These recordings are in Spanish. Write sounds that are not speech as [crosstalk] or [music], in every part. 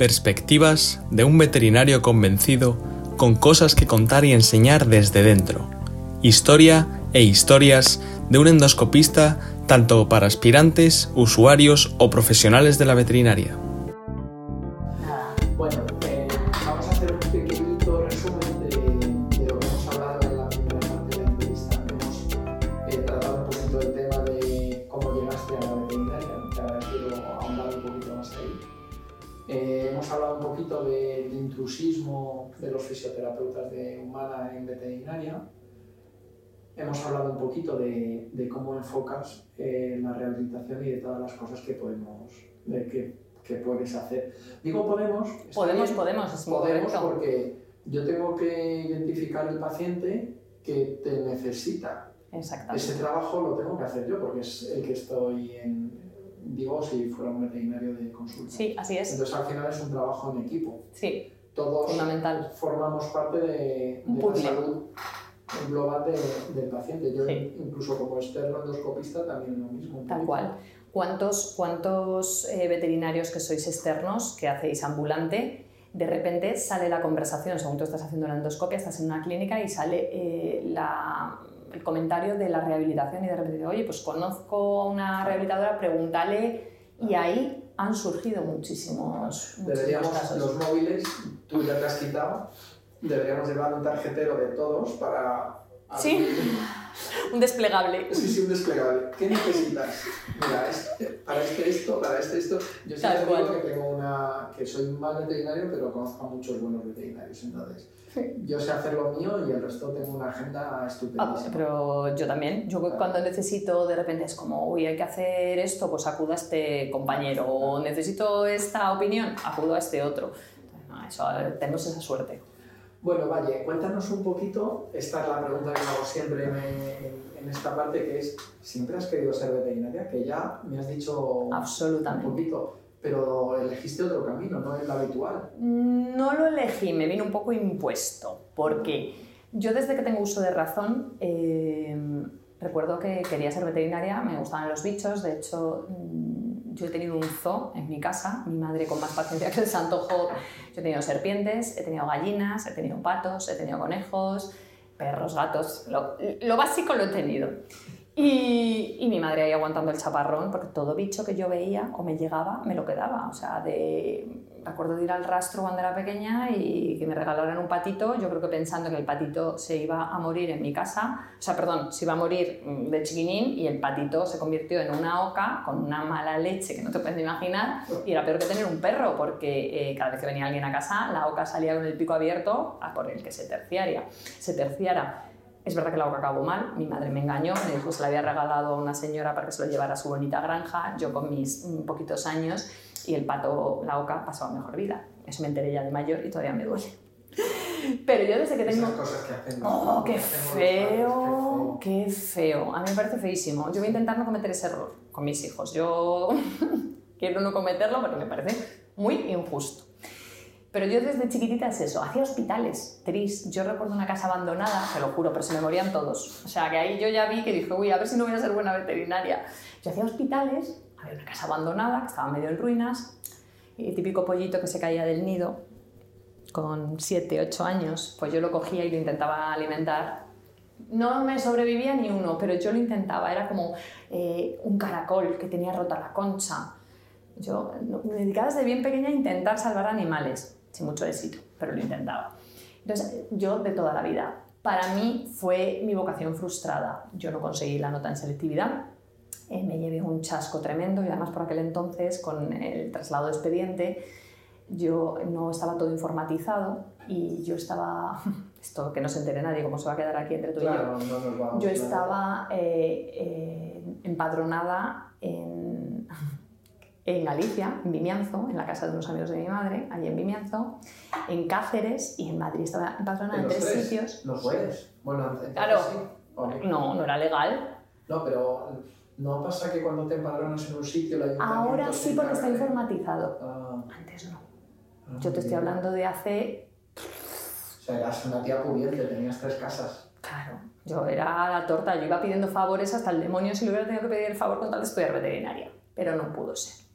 Perspectivas de un veterinario convencido con cosas que contar y enseñar desde dentro. Historia e historias de un endoscopista tanto para aspirantes, usuarios o profesionales de la veterinaria. Cosas que podemos, de que, que puedes hacer. Digo podemos. Podemos, bien, podemos, es Podemos correcto. porque yo tengo que identificar el paciente que te necesita. Exactamente. Ese trabajo lo tengo que hacer yo porque es el que estoy en, digo, si fuera un veterinario de consulta. Sí, así es. Entonces al final es un trabajo en equipo. Sí, Todos fundamental. formamos parte de, de la salud global de- del paciente. Yo Sí. incluso como externo endoscopista también lo mismo. Tal cual. ¿Cuántos, cuántos eh, veterinarios que sois externos, que hacéis ambulante, de repente sale la conversación, según tú estás haciendo la endoscopia, estás en una clínica y sale eh, la- el comentario de la rehabilitación y de repente, oye, pues conozco a una rehabilitadora, pregúntale, y ahí han surgido muchísimos, muchísimos Deberíamos, casos. los móviles, tú ya te has quitado, deberíamos llevar un tarjetero de todos para... Sí. Un desplegable. Sí, sí, un desplegable. ¿Qué necesitas? Mira, este, para este esto, para este esto. Yo siempre digo que tengo una... que soy un mal veterinario, pero conozco a muchos buenos veterinarios. Entonces, yo sé hacer lo mío y el resto tengo una agenda Ah, estupendísima. pero yo también. Yo cuando necesito, de repente es como, uy, hay que hacer esto, pues acudo a este compañero. O necesito esta opinión, acudo a este otro. No, eso, tenemos esa suerte. Bueno, Valle, cuéntanos un poquito, esta es la pregunta que hago siempre en, en- en esta parte, que es, ¿siempre has querido ser veterinaria? Que ya me has dicho un poquito, pero elegiste otro camino, no el habitual. No lo elegí, me vino un poco impuesto, porque yo desde que tengo uso de razón, eh, recuerdo que quería ser veterinaria, me gustaban los bichos, de hecho mm, yo he tenido un zoo en mi casa, mi madre con más paciencia que el santo Job, yo he tenido serpientes, he tenido gallinas, he tenido patos, he tenido conejos, perros, gatos, lo, lo básico lo he tenido. Y, y mi madre ahí aguantando el chaparrón, porque todo bicho que yo veía o me llegaba, me lo quedaba. O sea, de, recuerdo de ir al rastro cuando era pequeña y que me regalaran un patito, yo creo que pensando que el patito se iba a morir en mi casa, o sea, perdón, se iba a morir mm, de chiquinín y el patito se convirtió en una oca con una mala leche que no te puedes imaginar y era peor que tener un perro porque eh, cada vez que venía alguien a casa, la oca salía con el pico abierto a por el que se terciaria, se terciara. Es verdad que la oca acabó mal, mi madre me engañó, me dijo que se la había regalado a una señora para que se lo llevara a su bonita granja, yo con mis mm, poquitos años y el pato, la oca, pasaba mejor vida. Eso me enteré ya de mayor y todavía me duele. [laughs] Pero yo desde que tengo... Esas cosas que hacen. ¡Oh, qué feo! ¡Qué feo! A mí me parece feísimo. Yo voy a intentar no cometer ese error con mis hijos. Yo [laughs] quiero no cometerlo porque me parece muy injusto. Pero yo desde chiquitita es eso, hacía hospitales, tris. Yo recuerdo una casa abandonada, te lo juro, pero se me morían todos. O sea, que ahí yo ya vi que dije, uy, a ver si no voy a ser buena veterinaria. Yo hacía hospitales, había una casa abandonada que estaba medio en ruinas, y típico pollito que se caía del nido, con 7, 8 años, pues yo lo cogía y lo intentaba alimentar. No me sobrevivía ni uno, pero yo lo intentaba. Era como eh, un caracol que tenía rota la concha. Yo me dedicaba desde bien pequeña a intentar salvar animales, sin mucho éxito, pero lo intentaba. Entonces, yo de toda la vida, para mí fue mi vocación frustrada. Yo no conseguí la nota en selectividad, eh, me llevé un chasco tremendo y además por aquel entonces, con el traslado de expediente, yo no estaba todo informatizado y yo estaba, [laughs] esto que no se entere nadie, como se va a quedar aquí entre tú y yo, Claro, no vamos. yo claro. estaba eh, eh, empadronada en, en Galicia, en Vimianzo, en la casa de unos amigos de mi madre, allí en Vimianzo, en Cáceres y en Madrid. Estaba empadronada en los tres tres? sitios. No puedes. Bueno, entonces Claro. sí. ¿O no? No, era legal. No, pero ¿no pasa que cuando te empadronas en un sitio ayuntamiento Ahora sí porque está informatizado. Ah, Antes no. ah, Yo te estoy hablando de hace... O sea, eras una tía pudiente, tenías tres casas. Claro, yo era la torta. Yo iba pidiendo favores hasta el demonio si le hubiera tenido que pedir el favor con tal de estudiar veterinaria. Pero no pudo ser.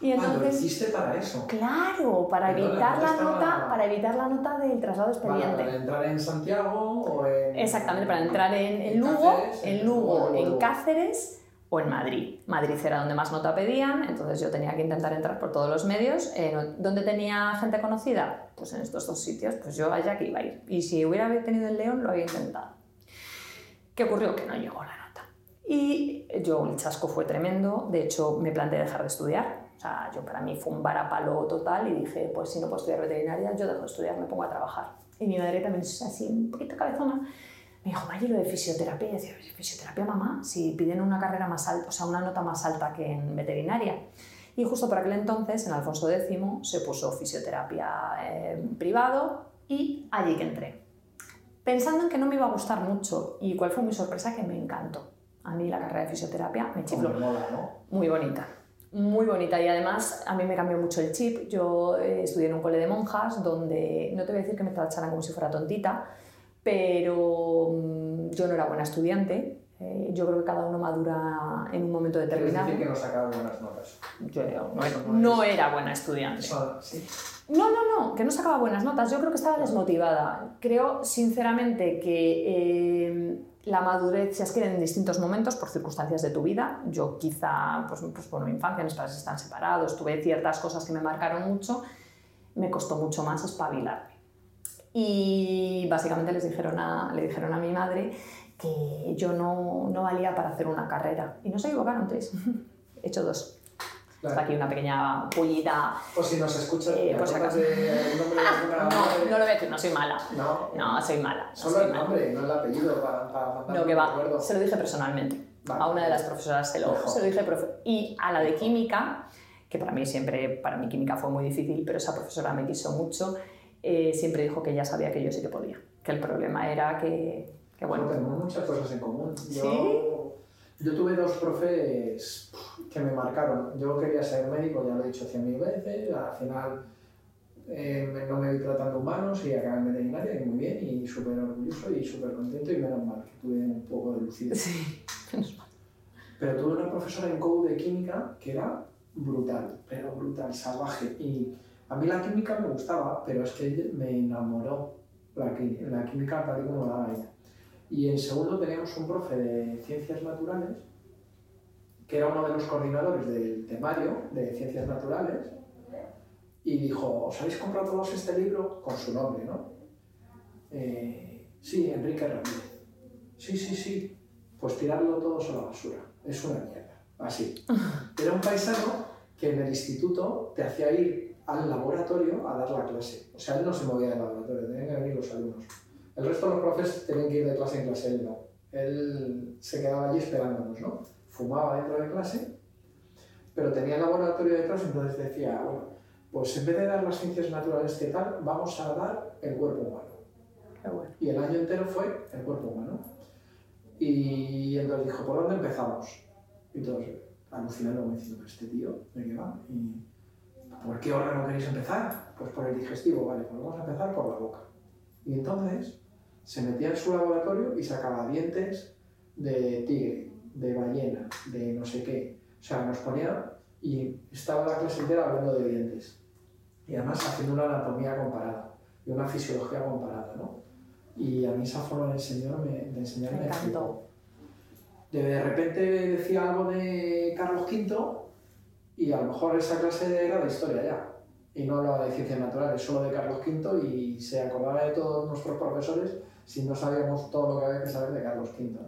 Y Ah, lo entonces, hiciste para eso. claro, para evitar la estaba- nota, para evitar la nota del traslado expediente. para entrar en Santiago o en... Exactamente, para entrar en, en En Lugo, Cáceres, en en Lugo, en Lugo. Cáceres o en Madrid. Madrid era donde más nota pedían, entonces yo tenía que intentar entrar por todos los medios. Eh, ¿Dónde tenía gente conocida? Pues en estos dos sitios, pues yo allá que iba a ir. Y si hubiera tenido el León, lo había intentado. ¿Qué ocurrió? Que no llegó la nota. Y yo, el chasco fue tremendo, de hecho me planteé dejar de estudiar. O sea, yo para mí fue un varapalo total y dije, pues si no puedo estudiar veterinaria, yo dejo de estudiar, me pongo a trabajar. Y mi madre también es así, un poquito cabezona, me dijo, Maggi, lo de fisioterapia. Y decía, ¿fisioterapia, mamá? Si piden una carrera más alta, o sea, una nota más alta que en veterinaria. Y justo por aquel entonces, en Alfonso X, se puso fisioterapia eh, privado y allí que entré. Pensando en que no me iba a gustar mucho, y cuál fue mi sorpresa, que me encantó. A mí la carrera de fisioterapia me chifló. Como mola, ¿no? Muy bonita, muy bonita y además a mí me cambió mucho el chip. Yo eh, estudié en un cole de monjas donde, no te voy a decir que me trataran como si fuera tontita, pero mm, yo no era buena estudiante. Eh, yo creo que cada uno madura en un momento determinado. decir que no sacaba buenas notas. Yo no, no era buena estudiante. Sí. No, no, no, que no sacaba buenas notas. Yo creo que estaba desmotivada. Creo, sinceramente, que eh, la madurez se adquiere en distintos momentos por circunstancias de tu vida. Yo quizá, pues, pues mi infancia, mis padres están separados, tuve ciertas cosas que me marcaron mucho, me costó mucho más espabilarme. Y básicamente les dijeron a, le dijeron a mi madre que yo no, no valía para hacer una carrera. Y no se equivocaron, tres. [laughs] He hecho dos. Claro. Aquí una pequeña pullita. O si nos escuchas, Eh, ¿te por si acaso. de [laughs] No, no lo voy a decir, no soy mala. No. No, soy mala. no Solo soy el mala. nombre, no el apellido para, para No, que va. Se lo dije personalmente. Vale. A una de las profesoras se lo, Mejor. se lo dije. profe- Y a la de química, que para mí siempre, para mí química fue muy difícil, pero esa profesora me quiso mucho, eh, siempre dijo que ella sabía que yo sí que podía. Que el problema era que, que Bueno, bueno, tenemos muchas cosas en común. Yo, ¿Sí? Yo tuve dos profes que me marcaron. Yo quería ser médico, ya lo he dicho cien mil veces. Al final eh, no me vi tratando humanos y acabé en veterinaria y muy bien y súper orgulloso y súper contento y menos mal que tuve un poco de lucidez. sí, [laughs] menos mal. Pero tuve una profesora en COU de química que era brutal, pero brutal, salvaje. Y a mí la química me gustaba, pero es que me enamoró la, qui- la química tal y como la ella. Y en segundo teníamos un profe de ciencias naturales, que era uno de los coordinadores del temario de ciencias naturales, y dijo, ¿os habéis comprado todos este libro? Con su nombre, ¿no? Eh, sí, Enrique Ramírez. Sí, sí, sí. Pues tirarlo todos a la basura. Es una mierda. Así. [laughs] Era un paisano que en el instituto te hacía ir al laboratorio a dar la clase. O sea, él no se movía del laboratorio, tenían que venir los alumnos. El resto de los profes tenían que ir de clase en clase, él no. Él se quedaba allí esperándonos, ¿no? Fumaba dentro de clase, pero tenía el laboratorio detrás, entonces decía, bueno, pues en vez de dar las ciencias naturales que tal, vamos a dar el cuerpo humano. Qué bueno. Y el año entero fue el cuerpo humano. Y entonces dijo, ¿por dónde empezamos? Y todos alucinando como diciendo, ¿pero este tío de qué va? ¿Y por qué órgano queréis empezar? Pues por el digestivo, vale, pues vamos a empezar por la boca. Y entonces se metía en su laboratorio y sacaba dientes de tigre, de ballena, de no sé qué. O sea, nos ponía y estaba la clase entera hablando de dientes. Y además haciendo una anatomía comparada y una fisiología comparada, ¿no? Y a mí esa forma de enseñar me, de enseñar Me me encantó. flipó. De repente decía algo de Carlos V y a lo mejor esa clase era de historia ya. Y no hablaba de ciencias naturales, solo de Carlos V y se acordaba de todos nuestros profesores si no sabíamos todo lo que había que saber de Carlos V. ¿no?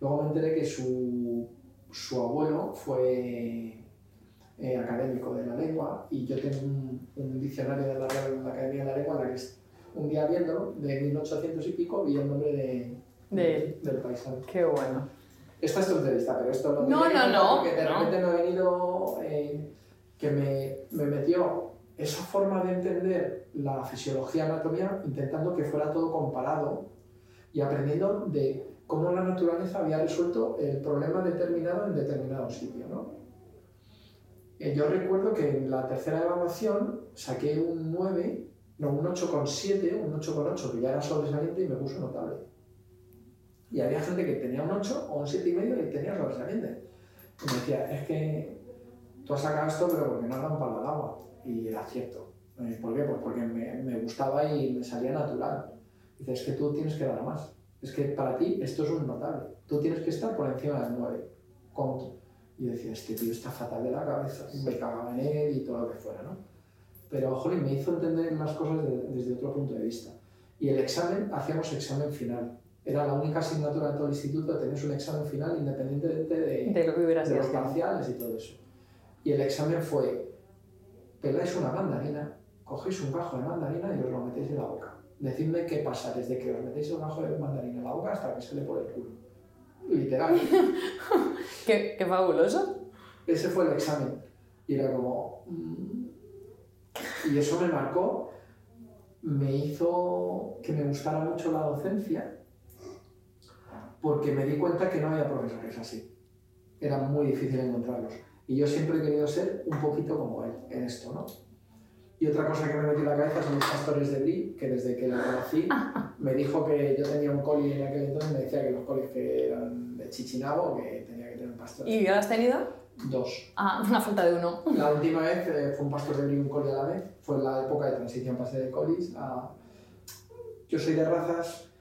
Luego me enteré que su, su abuelo fue eh, académico de la lengua y yo tengo un, un diccionario de la Real Academia de la Lengua en la que un día viéndolo, de 1800 y pico, vi el nombre de, De del paisano. Qué bueno. Esta es tu entrevista, pero esto no te No, no, no, Porque de no. repente me ha venido eh, que me, me metió esa forma de entender la fisiología anatomía intentando que fuera todo comparado y aprendiendo de cómo la naturaleza había resuelto el problema determinado en determinado sitio. ¿no? Eh, yo recuerdo que en la tercera evaluación saqué un 9, no, un 8,7, un 8,8, que ya era sobresaliente y me puso notable. Y había gente que tenía un 8 o un 7,5 y tenía sobresaliente. Y me decía, es que tú has sacado esto, pero porque no da un palo al agua. Y era cierto. Eh, ¿Por qué? Pues porque me, me gustaba y me salía natural. Dices, es que tú tienes que dar más. Es que para ti esto es un notable. Tú tienes que estar por encima del 9. Con... Y yo decía, este tío está fatal de la cabeza. Me cagaba en él y todo lo que fuera, ¿no? Pero, jolín, me hizo entender las cosas de- desde otro punto de vista. Y el examen, hacíamos examen final. Era la única asignatura de todo el instituto, tenías un examen final independientemente de, De lo que de los parciales y todo eso. Y el examen fue, peláis una mandarina, cogéis un gajo de mandarina y os lo metéis en la boca. Decidme qué pasa desde que os metéis el gajo de mandarina en la boca hasta que sale por el culo. Literal. [laughs] Qué, qué fabuloso. Ese fue el examen. Y era como... mm. Y eso me marcó, me hizo que me gustara mucho la docencia, porque me di cuenta que no había profesores así. Era muy difícil encontrarlos. Y yo siempre he querido ser un poquito como él en esto, ¿no? Y otra cosa que me metió en la cabeza son los pastores de Brie, que desde que la conocí [laughs] me dijo que yo tenía un coli en aquel entonces, me decía que los colis que eran de Chichinabo, que tenía que tener un pastor. ¿Y ya has tenido? Dos. Ah, una falta de uno. La última vez eh, fue un pastor de Brie y un coli a la vez. Fue en la época de transición, pasé de colis a... Yo soy de razas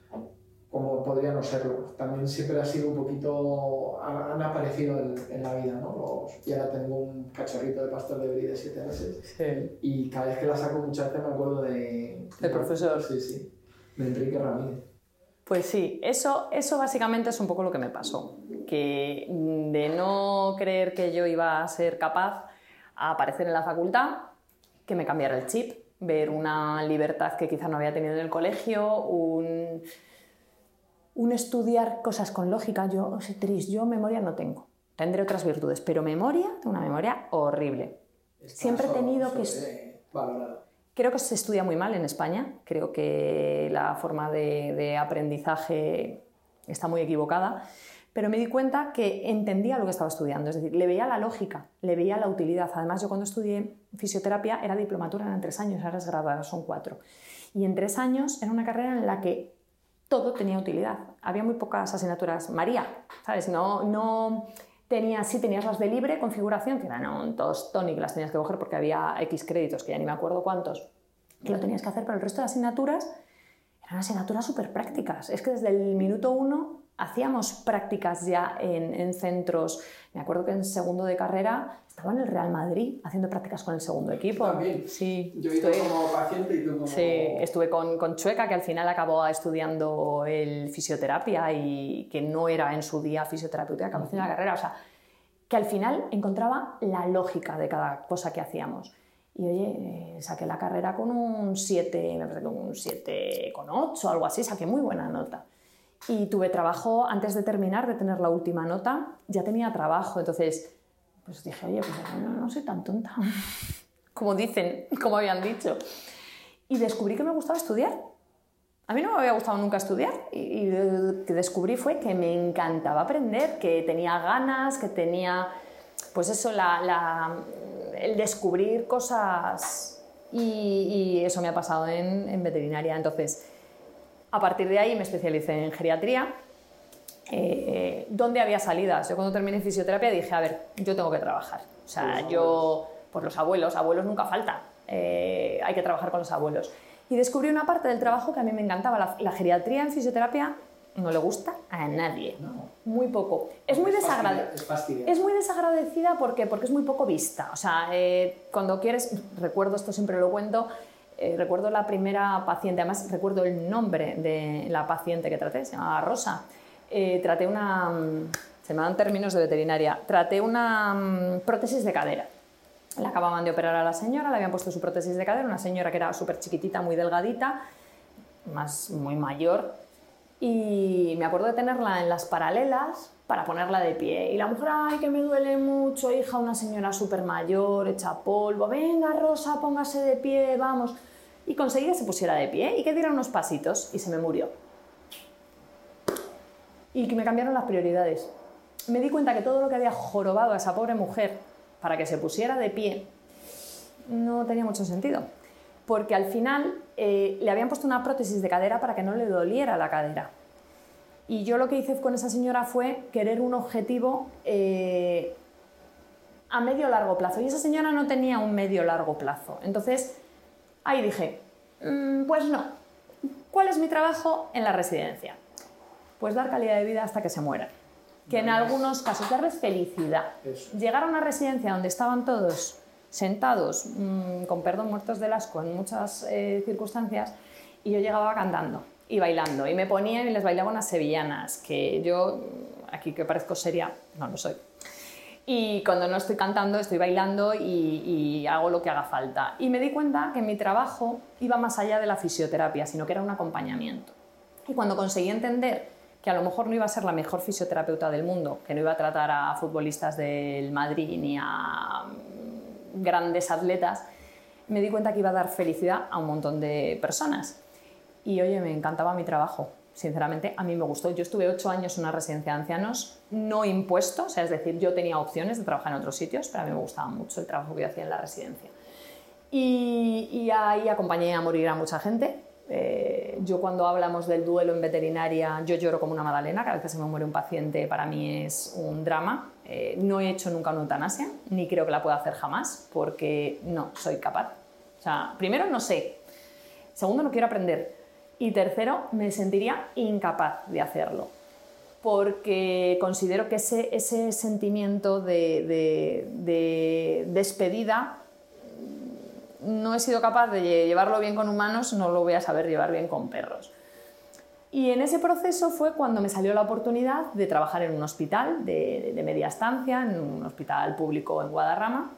como podría no serlo. También siempre ha sido un poquito... Han, aparecido en, en la vida, ¿no? Los- y ahora tengo un cachorrito de pastor de Brie de 7 meses. Sí. Y cada vez que la saco muchas veces me acuerdo de... Del profesor. Sí, sí. De Enrique Ramírez. Pues sí, eso, eso básicamente es un poco lo que me pasó. Que de no creer que yo iba a ser capaz a aparecer en la facultad, que me cambiara el chip, ver una libertad que quizá no había tenido en el colegio, un, un estudiar cosas con lógica. Yo, Tris, yo memoria no tengo. Tendré otras virtudes, pero memoria, tengo una memoria horrible. Siempre he tenido que... valorado. Creo que se estudia muy mal en España. Creo que la forma de, de aprendizaje está muy equivocada. Pero me di cuenta que entendía lo que estaba estudiando. Es decir, le veía la lógica, le veía la utilidad. Además, yo cuando estudié fisioterapia era diplomatura, eran tres años, ahora es graduada, son cuatro. Y en tres años era una carrera en la que todo tenía utilidad. Había muy pocas asignaturas María, ¿sabes? No, no tenías, sí tenías las de libre configuración, que eran un que las tenías que coger porque había X créditos, que ya ni me acuerdo cuántos, que lo tenías que hacer, pero el resto de asignaturas eran asignaturas súper prácticas. Es que desde el minuto uno hacíamos prácticas ya en, en centros. Me acuerdo que en segundo de carrera estaba en el Real Madrid haciendo prácticas con el segundo equipo. También. Sí, Yo he ido estoy- como paciente y tú como... Sí, estuve con, con Chueca, que al final acabó estudiando el fisioterapia y que no era en su día fisioterapeuta, acabó haciendo la carrera. O sea, que al final encontraba la lógica de cada cosa que hacíamos. Y oye, eh, saqué la carrera con un 7, me parece que un 7,8 algo así, saqué muy buena nota. Y tuve trabajo, antes de terminar, de tener la última nota, ya tenía trabajo. Entonces, pues dije, oye, pues no, no soy tan tonta. [laughs] Como dicen, como habían dicho y descubrí que me gustaba estudiar. A mí no me había gustado nunca estudiar y, lo que descubrí fue que me encantaba aprender, que tenía ganas, que tenía, pues eso, la, el descubrir cosas y, eso me ha pasado en veterinaria. Entonces, a partir de ahí me especialicé en geriatría. Eh, ¿Dónde había salidas? Yo cuando terminé fisioterapia dije, a ver, yo tengo que trabajar. O sea, yo, por los abuelos, abuelos nunca faltan. Eh, hay que trabajar con los abuelos. Y descubrí una parte del trabajo que a mí me encantaba. La, la geriatría en fisioterapia no le gusta a nadie. No. Muy poco. Es muy desagradecida. Es muy desagradecida porque, porque es muy poco vista. O sea, eh, cuando quieres, recuerdo esto siempre lo cuento, eh, recuerdo la primera paciente, además recuerdo el nombre de la paciente que traté, se llamaba Rosa. Eh, traté una, mm, se me dan términos de veterinaria, traté una mm, prótesis de cadera. Le acababan de operar a la señora, le habían puesto su prótesis de cadera, una señora que era súper chiquitita, muy delgadita, más muy mayor, y me acuerdo de tenerla en las paralelas para ponerla de pie. Y la mujer, ay, que me duele mucho, hija, una señora súper mayor, hecha polvo, venga, Rosa, póngase de pie, vamos. Y conseguí que se pusiera de pie y que diera unos pasitos y se me murió. Y que me cambiaron las prioridades. Me di cuenta que todo lo que había jorobado a esa pobre mujer para que se pusiera de pie no tenía mucho sentido. Porque al final eh, le habían puesto una prótesis de cadera para que no le doliera la cadera. Y yo lo que hice con esa señora fue querer un objetivo eh, a medio largo plazo. Y esa señora no tenía un medio largo plazo. Entonces, ahí dije, "Mm, pues no. ¿Cuál es mi trabajo en la residencia? Pues dar calidad de vida hasta que se muera. Que en algunos casos darles felicidad. Eso. Llegar a una residencia donde estaban todos sentados, mm, con perdón, muertos del asco en muchas eh, circunstancias, y yo llegaba cantando y bailando. Y me ponía y les bailaba unas sevillanas, que yo, aquí que parezco seria, no lo soy. Y cuando no estoy cantando, estoy bailando y, hago lo que haga falta. Y me di cuenta que mi trabajo iba más allá de la fisioterapia, sino que era un acompañamiento. Y cuando conseguí entender que a lo mejor no iba a ser la mejor fisioterapeuta del mundo, que no iba a tratar a futbolistas del Madrid ni a mm, grandes atletas, me di cuenta que iba a dar felicidad a un montón de personas. Y oye, me encantaba mi trabajo. Sinceramente, a mí me gustó. Yo estuve ocho años en una residencia de ancianos, no impuesto, o sea, es decir, yo tenía opciones de trabajar en otros sitios, pero a mí me gustaba mucho el trabajo que yo hacía en la residencia. Y, ahí acompañé a morir a mucha gente. Eh, yo cuando hablamos del duelo en veterinaria, yo lloro como una magdalena, cada vez que se me muere un paciente para mí es un drama. Eh, no he hecho nunca una eutanasia, ni creo que la pueda hacer jamás, porque no soy capaz. O sea, primero no sé, segundo no quiero aprender y tercero me sentiría incapaz de hacerlo porque considero que ese, ese sentimiento de, de- de despedida no he sido capaz de lle- llevarlo bien con humanos, no lo voy a saber llevar bien con perros. Y en ese proceso fue cuando me salió la oportunidad de trabajar en un hospital de, media estancia, en un hospital público en Guadarrama,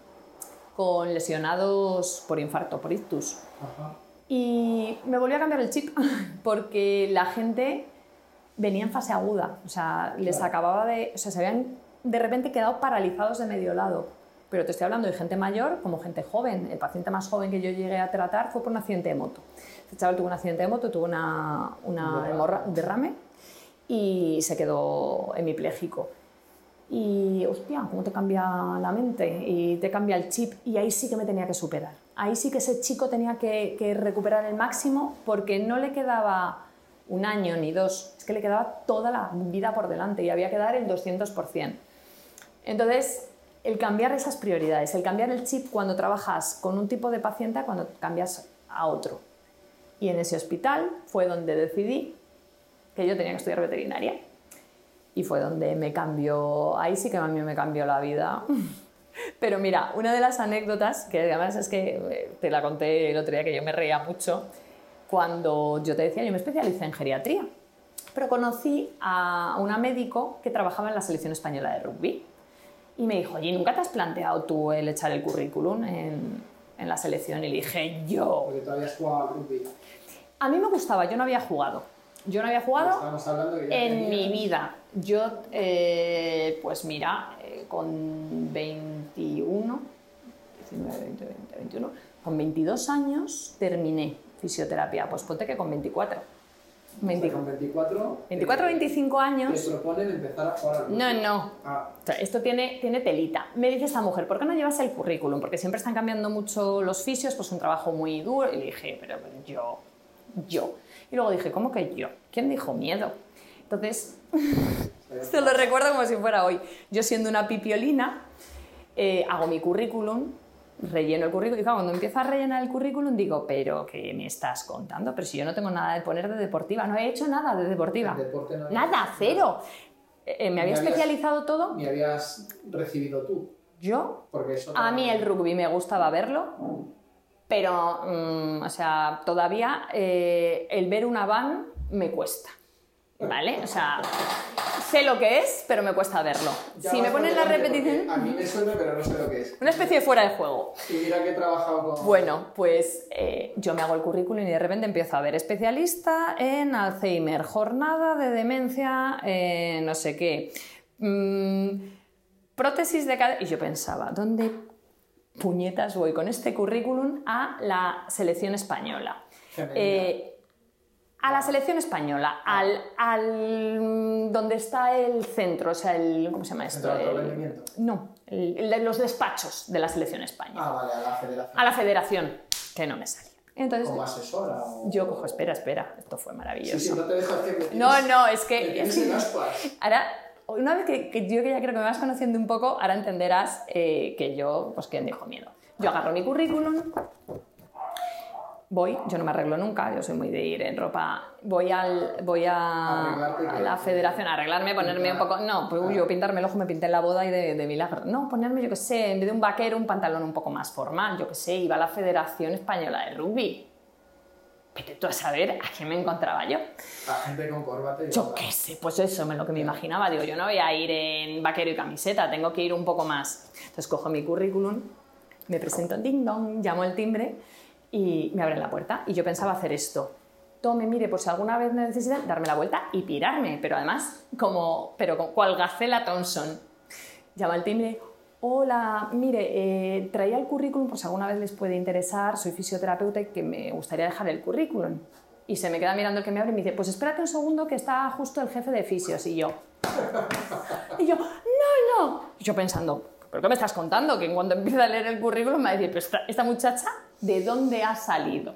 con lesionados por infarto, por ictus. Y me volvió a cambiar el chip [laughs] porque la gente venía en fase aguda, o sea, les Claro. acababa de, o sea, se habían de repente quedado paralizados de medio lado. Pero te estoy hablando de gente mayor como gente joven. El paciente más joven que yo llegué a tratar fue por un accidente de moto. Este chaval tuvo un accidente de moto, tuvo una, una hemorra- un derrame y se quedó hemipléjico. Y, hostia, cómo te cambia la mente y te cambia el chip. Y ahí sí que me tenía que superar. Ahí sí que ese chico tenía que, recuperar el máximo porque no le quedaba un año ni dos, es que le quedaba toda la vida por delante y había que dar el 200%. Entonces, el cambiar esas prioridades, el cambiar el chip cuando trabajas con un tipo de paciente cuando cambias a otro. Y en ese hospital fue donde decidí que yo tenía que estudiar veterinaria. Y fue donde me cambió, ahí sí que a mí me cambió la vida. Pero mira, una de las anécdotas, que además es que eh, te la conté el otro día que yo me reía mucho, cuando yo te decía, yo me especialicé en geriatría, pero conocí a una médico que trabajaba en la selección española de rugby y me dijo, oye, ¿nunca te has planteado tú el echar el currículum en, en la selección? Y le dije, yo. Porque todavía has jugado al rugby. A mí me gustaba, yo no había jugado. Yo no había jugado ya en mi vida. Yo, eh, pues mira, eh, con 21, 19, 20, 20, 21, con 22 años terminé fisioterapia. Pues ponte que con 24. O sea, 20 con 24. 24, eh, 25 años. Te proponen empezar a jugar al. No, no. Ah, O sea, esto tiene, tiene telita. Me dice esta mujer, ¿por qué no llevas el currículum? Porque siempre están cambiando mucho los fisios, pues un trabajo muy duro. Y le dije, pero yo, yo. Y luego dije, ¿cómo que yo? ¿Quién dijo miedo? Entonces, [laughs] esto lo recuerdo como si fuera hoy. Yo siendo una pipiolina, eh, hago mi currículum, relleno el currículum. Y claro, cuando empiezo a rellenar el currículum digo, pero ¿qué me estás contando? Pero si yo no tengo nada de poner de deportiva, no he hecho nada de deportiva. No- Nada, cero. Eh, me había habías- especializado todo. ni habías recibido tú. Yo, Porque eso a mí el rugby me gustaba verlo, pero, mm, o sea, todavía eh, el ver una van me cuesta, ¿vale? O sea, sé lo que es, pero me cuesta verlo. Ya si me ponen la repetición, A mí me suena, pero no sé lo que es. una especie de fuera de juego. Y mira que he trabajado con. Bueno, pues eh, yo me hago el currículum y de repente empiezo a ver especialista en Alzheimer, jornada de demencia, eh, no sé qué, mm, prótesis de cadera. Y yo pensaba, ¿dónde puñetas voy con este currículum a la selección española? Eh, a la selección española, al, al- donde está el centro, o sea, el, ¿cómo se llama esto? El- no, el- los despachos de la selección española Ah, vale, a la federación. a la federación, que no me salía. Entonces, Como asesora. O... yo cojo, espera, espera, esto fue Sí, maravilloso. sí, no te dejas que me No, tienes- no, es me que [laughs] ascuas. ahora una vez que, que yo que ya creo que me vas conociendo un poco, ahora entenderás eh, que yo, pues que dijo miedo. Yo agarro mi currículum, voy, yo no me arreglo nunca, yo soy muy de ir en ropa, voy, al, voy a, la federación a arreglarme, ponerme un poco, no, pues yo pintarme el ojo me pinté en la boda y de, de milagro, no, ponerme yo que sé, en vez de un vaquero, un pantalón un poco más formal, yo que sé, iba a la Federación Española de Rugby. Vete tú a saber a qué me encontraba yo. La gente con corbata y Yo qué sé, pues eso es lo que me imaginaba. Digo, yo no voy a ir en vaquero y camiseta, tengo que ir un poco más. Entonces cojo mi currículum, me presento en ding dong, llamo el timbre y me abren la puerta. Y yo pensaba hacer esto. Tome, mire, por si alguna vez necesitan, darme la vuelta y pirarme. Pero además, como, pero con cual Gacela Thompson. Llama al timbre. Hola, mire, eh, traía el currículum por si alguna vez les puede interesar. Soy fisioterapeuta y que me gustaría dejar el currículum. Y se me queda mirando el que me abre y me dice, pues espérate un segundo que está justo el jefe de fisios. Y yo, [laughs] y yo, no, no. Y yo pensando, ¿pero qué me estás contando? Que en cuanto empiece a leer el currículum me va a decir, pero esta, esta muchacha, ¿de dónde ha salido?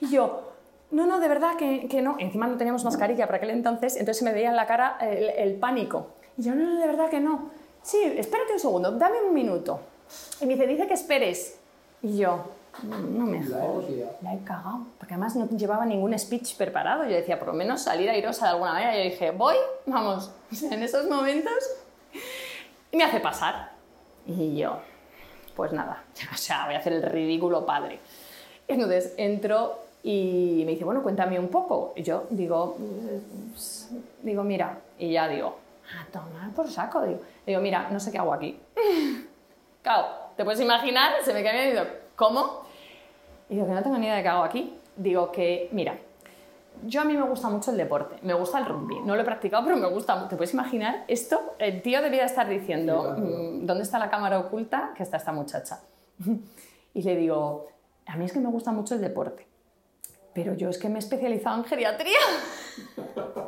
Y yo, no, no, de verdad que, que no. Encima no teníamos mascarilla para aquel entonces, entonces se me veía en la cara el, el pánico. Y yo, no, no, de verdad que no. Sí, espérate un segundo, dame un minuto. Y me dice, dice que esperes. Y yo, no, no me jodas. La he cagado, porque además no llevaba ningún speech preparado. Yo decía, por lo menos salir airosa de alguna manera. Yo dije, voy, vamos, [laughs] en esos momentos. Y me hace pasar. Y yo, pues nada, [laughs] o sea, voy a hacer el ridículo padre. Entonces entro y me dice, bueno, cuéntame un poco. Y yo digo, "Pues", digo, mira, y ya digo, a tomar por saco. Digo, digo, mira, no sé qué hago aquí. [laughs] Claro, te puedes imaginar, se me bien y digo, ¿cómo? Y digo, que no tengo ni idea de qué hago aquí. Digo que, mira, yo a mí me gusta mucho el deporte, me gusta el rugby. No lo he practicado, pero me gusta mucho. ¿Te puedes imaginar esto? El tío debía estar diciendo. "Mm, ¿dónde está la cámara oculta que está esta muchacha? [laughs] Y le digo, a mí es que me gusta mucho el deporte, pero yo es que me he especializado en geriatría. [laughs]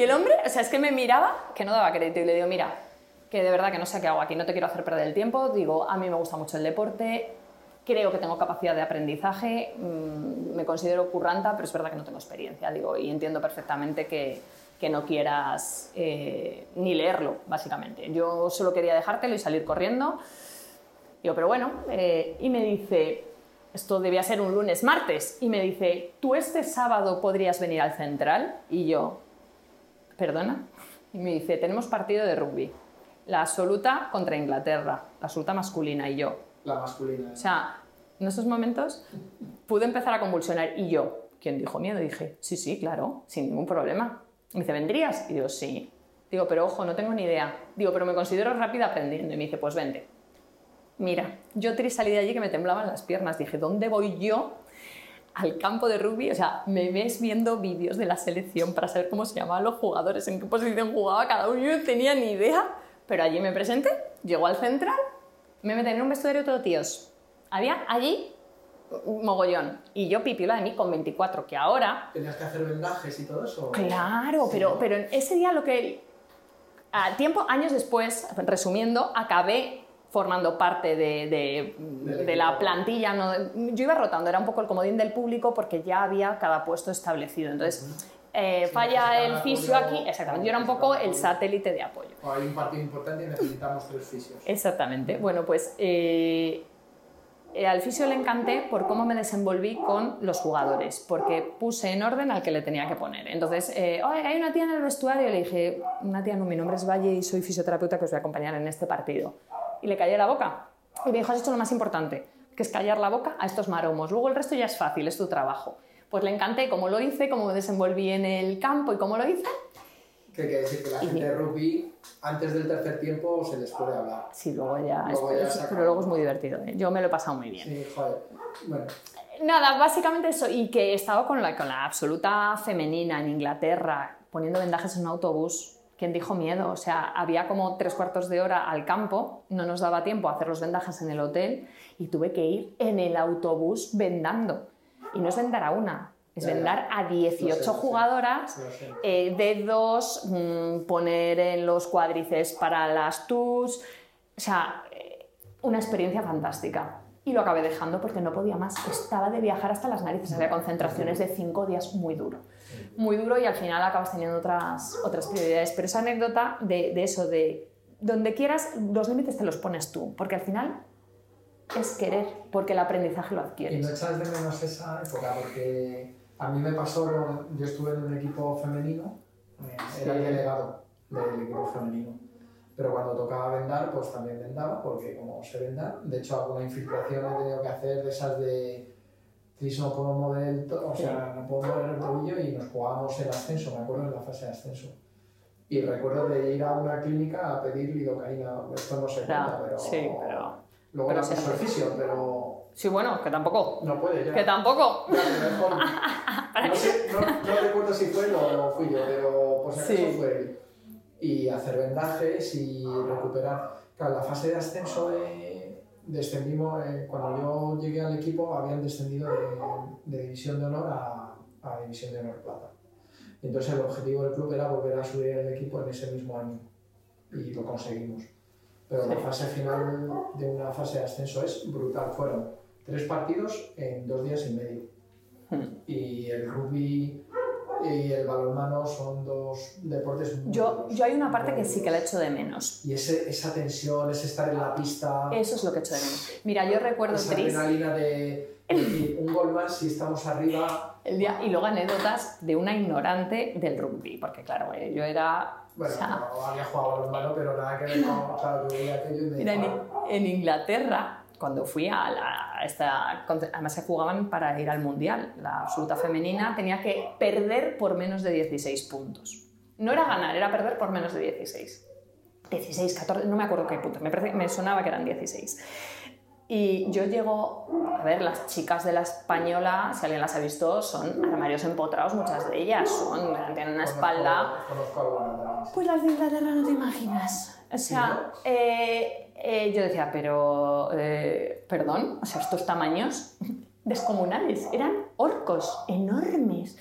Y el hombre, o sea, es que me miraba que no daba crédito y le digo, mira, que de verdad que no sé qué hago aquí, no te quiero hacer perder el tiempo, digo, a mí me gusta mucho el deporte, creo que tengo capacidad de aprendizaje, mm, me considero curranta, pero es verdad que no tengo experiencia, digo, y entiendo perfectamente que, que no quieras eh, ni leerlo, básicamente. Yo solo quería dejártelo y salir corriendo. Digo, pero bueno, eh, y me dice, esto debía ser un lunes, martes, y me dice, ¿tú este sábado podrías venir al central? Y yo, ¿perdona? Y me dice, tenemos partido de rugby, la absoluta contra Inglaterra, la absoluta masculina, y yo, La masculina. o sea, en esos momentos pude empezar a convulsionar y yo, ¿quién dijo miedo? Dije, sí, sí, claro, sin ningún problema. Y me dice, ¿vendrías? Y digo, sí. Digo, pero ojo, no tengo ni idea. Digo, pero me considero rápida aprendiendo. Y me dice, pues vente. Mira, yo tri- salí de allí que me temblaban las piernas. Dije, ¿dónde voy yo al campo de rugby? O sea, me ves viendo vídeos de la selección para saber cómo se llamaban los jugadores, en qué posición jugaba cada uno. Yo no tenía ni idea. Pero allí me presenté, llego al central, me meten en un vestuario todo tíos. Había allí mogollón. Y yo pipiola de mí con 24, que ahora ¿Tenías que hacer vendajes y todo eso? Claro, pero, pero ese día lo que... A tiempo, años después, resumiendo, acabé formando parte de, de- de la plantilla. ¿no? Yo iba rotando, era un poco el comodín del público porque ya había cada puesto establecido. Entonces, eh, Si falla el fisio apoyo, aquí, exactamente, yo era un poco el satélite de apoyo. O hay un partido importante y necesitamos tres fisios. Exactamente. Bueno, pues eh, eh, al fisio le encanté por cómo me desenvolví con los jugadores, porque puse en orden al que le tenía que poner. Entonces, eh, "Oye, hay una tía en el vestuario. Le dije, una tía, no, mi nombre es Valle y soy fisioterapeuta que os voy a acompañar en este partido. Y le callé la boca. Y me dijo, has hecho lo más importante, que es callar la boca a estos maromos. Luego el resto ya es fácil, es tu trabajo. Pues le encanté cómo lo hice, cómo me desenvolví en el campo y cómo lo hice. Que quiere decir que la gente de rugby, antes del tercer tiempo, se les puede hablar. Sí, luego ya, Luego es- ya pero luego es muy divertido. ¿eh? Yo me lo he pasado muy bien. Sí, joder. Bueno, Nada, básicamente eso, y que he estado con la, con la absoluta femenina en Inglaterra, poniendo vendajes en un autobús. ¿Quién dijo miedo? O sea, había como tres cuartos de hora al campo, no nos daba tiempo a hacer los vendajes en el hotel y tuve que ir en el autobús vendando. Y no es vendar a una, es Ya, ya. vendar a Lo sé, 18 lo sé. jugadoras, sé. eh, dedos, mm, poner en los cuádriceps para las tus. O sea, eh, una experiencia fantástica. Y lo acabé dejando porque no podía más. Estaba de viajar hasta las narices. Había concentraciones de cinco días muy duro. Muy duro y al final acabas teniendo otras, otras prioridades. Pero esa anécdota de, de eso, de donde quieras, los límites te los pones tú, porque al final es querer, porque el aprendizaje lo Y adquieres. no echas de menos esa época, porque a mí me pasó, yo estuve en un equipo femenino, eh, era el delegado del equipo femenino. Pero cuando tocaba vendar, pues también vendaba, porque como sé vendar, de hecho alguna infiltración he tenido que hacer de esas de Tris no puedo mover el, to- o sea, no puedo mover el tobillo y nos jugábamos el ascenso, me acuerdo en la fase de ascenso. Y recuerdo de ir a una clínica a pedir lidocaína, esto no se cuenta, Claro, pero... sí, pero... Luego pero hace. fisio, pero Sí, bueno, que tampoco. no puede ya. Que tampoco. Ya, mejor. [laughs] No, sé, no, no recuerdo si fue o fui yo, pero si acaso Sí. fue él. Y hacer vendajes y recuperar. Claro, la fase de ascenso eh, descendimos, eh, cuando yo llegué al equipo habían descendido de, de división de honor a, a división de honor plata. Entonces el objetivo del club era volver a subir el equipo en ese mismo año y lo conseguimos. Pero la fase final de una fase de ascenso es brutal. Fueron tres partidos en dos días y medio. Hmm. Y el rugby y el balonmano son dos deportes muy Yo, duros, yo hay una parte que sí que la echo de menos. Y ese, esa tensión, ese estar en la pista, Eso es lo que echo de menos. Mira, yo recuerdo esa Tris, adrenalina de decir, un gol más si estamos arriba. el día, y luego anécdotas de una ignorante del rugby, porque claro, eh, yo era... Bueno, o sea, no había jugado balonmano, pero nada que ver con. Claro, yo veía aquello y me Mira, en, en Inglaterra, cuando fui a la, a esta, además se jugaban para ir al Mundial, la absoluta femenina tenía que perder por menos de 16 puntos. No era ganar, era perder por menos de 16. 16, 14, no me acuerdo qué puntos, me, parece- me sonaba que eran 16. Y yo llego, a ver, las chicas de la española, si alguien las ha visto, son armarios empotrados, muchas de ellas, son, tienen una espalda... Pues las de Inglaterra no te imaginas. O sea, eh, eh, yo decía, pero, eh, perdón, o sea, estos tamaños [laughs] descomunales, eran orcos enormes.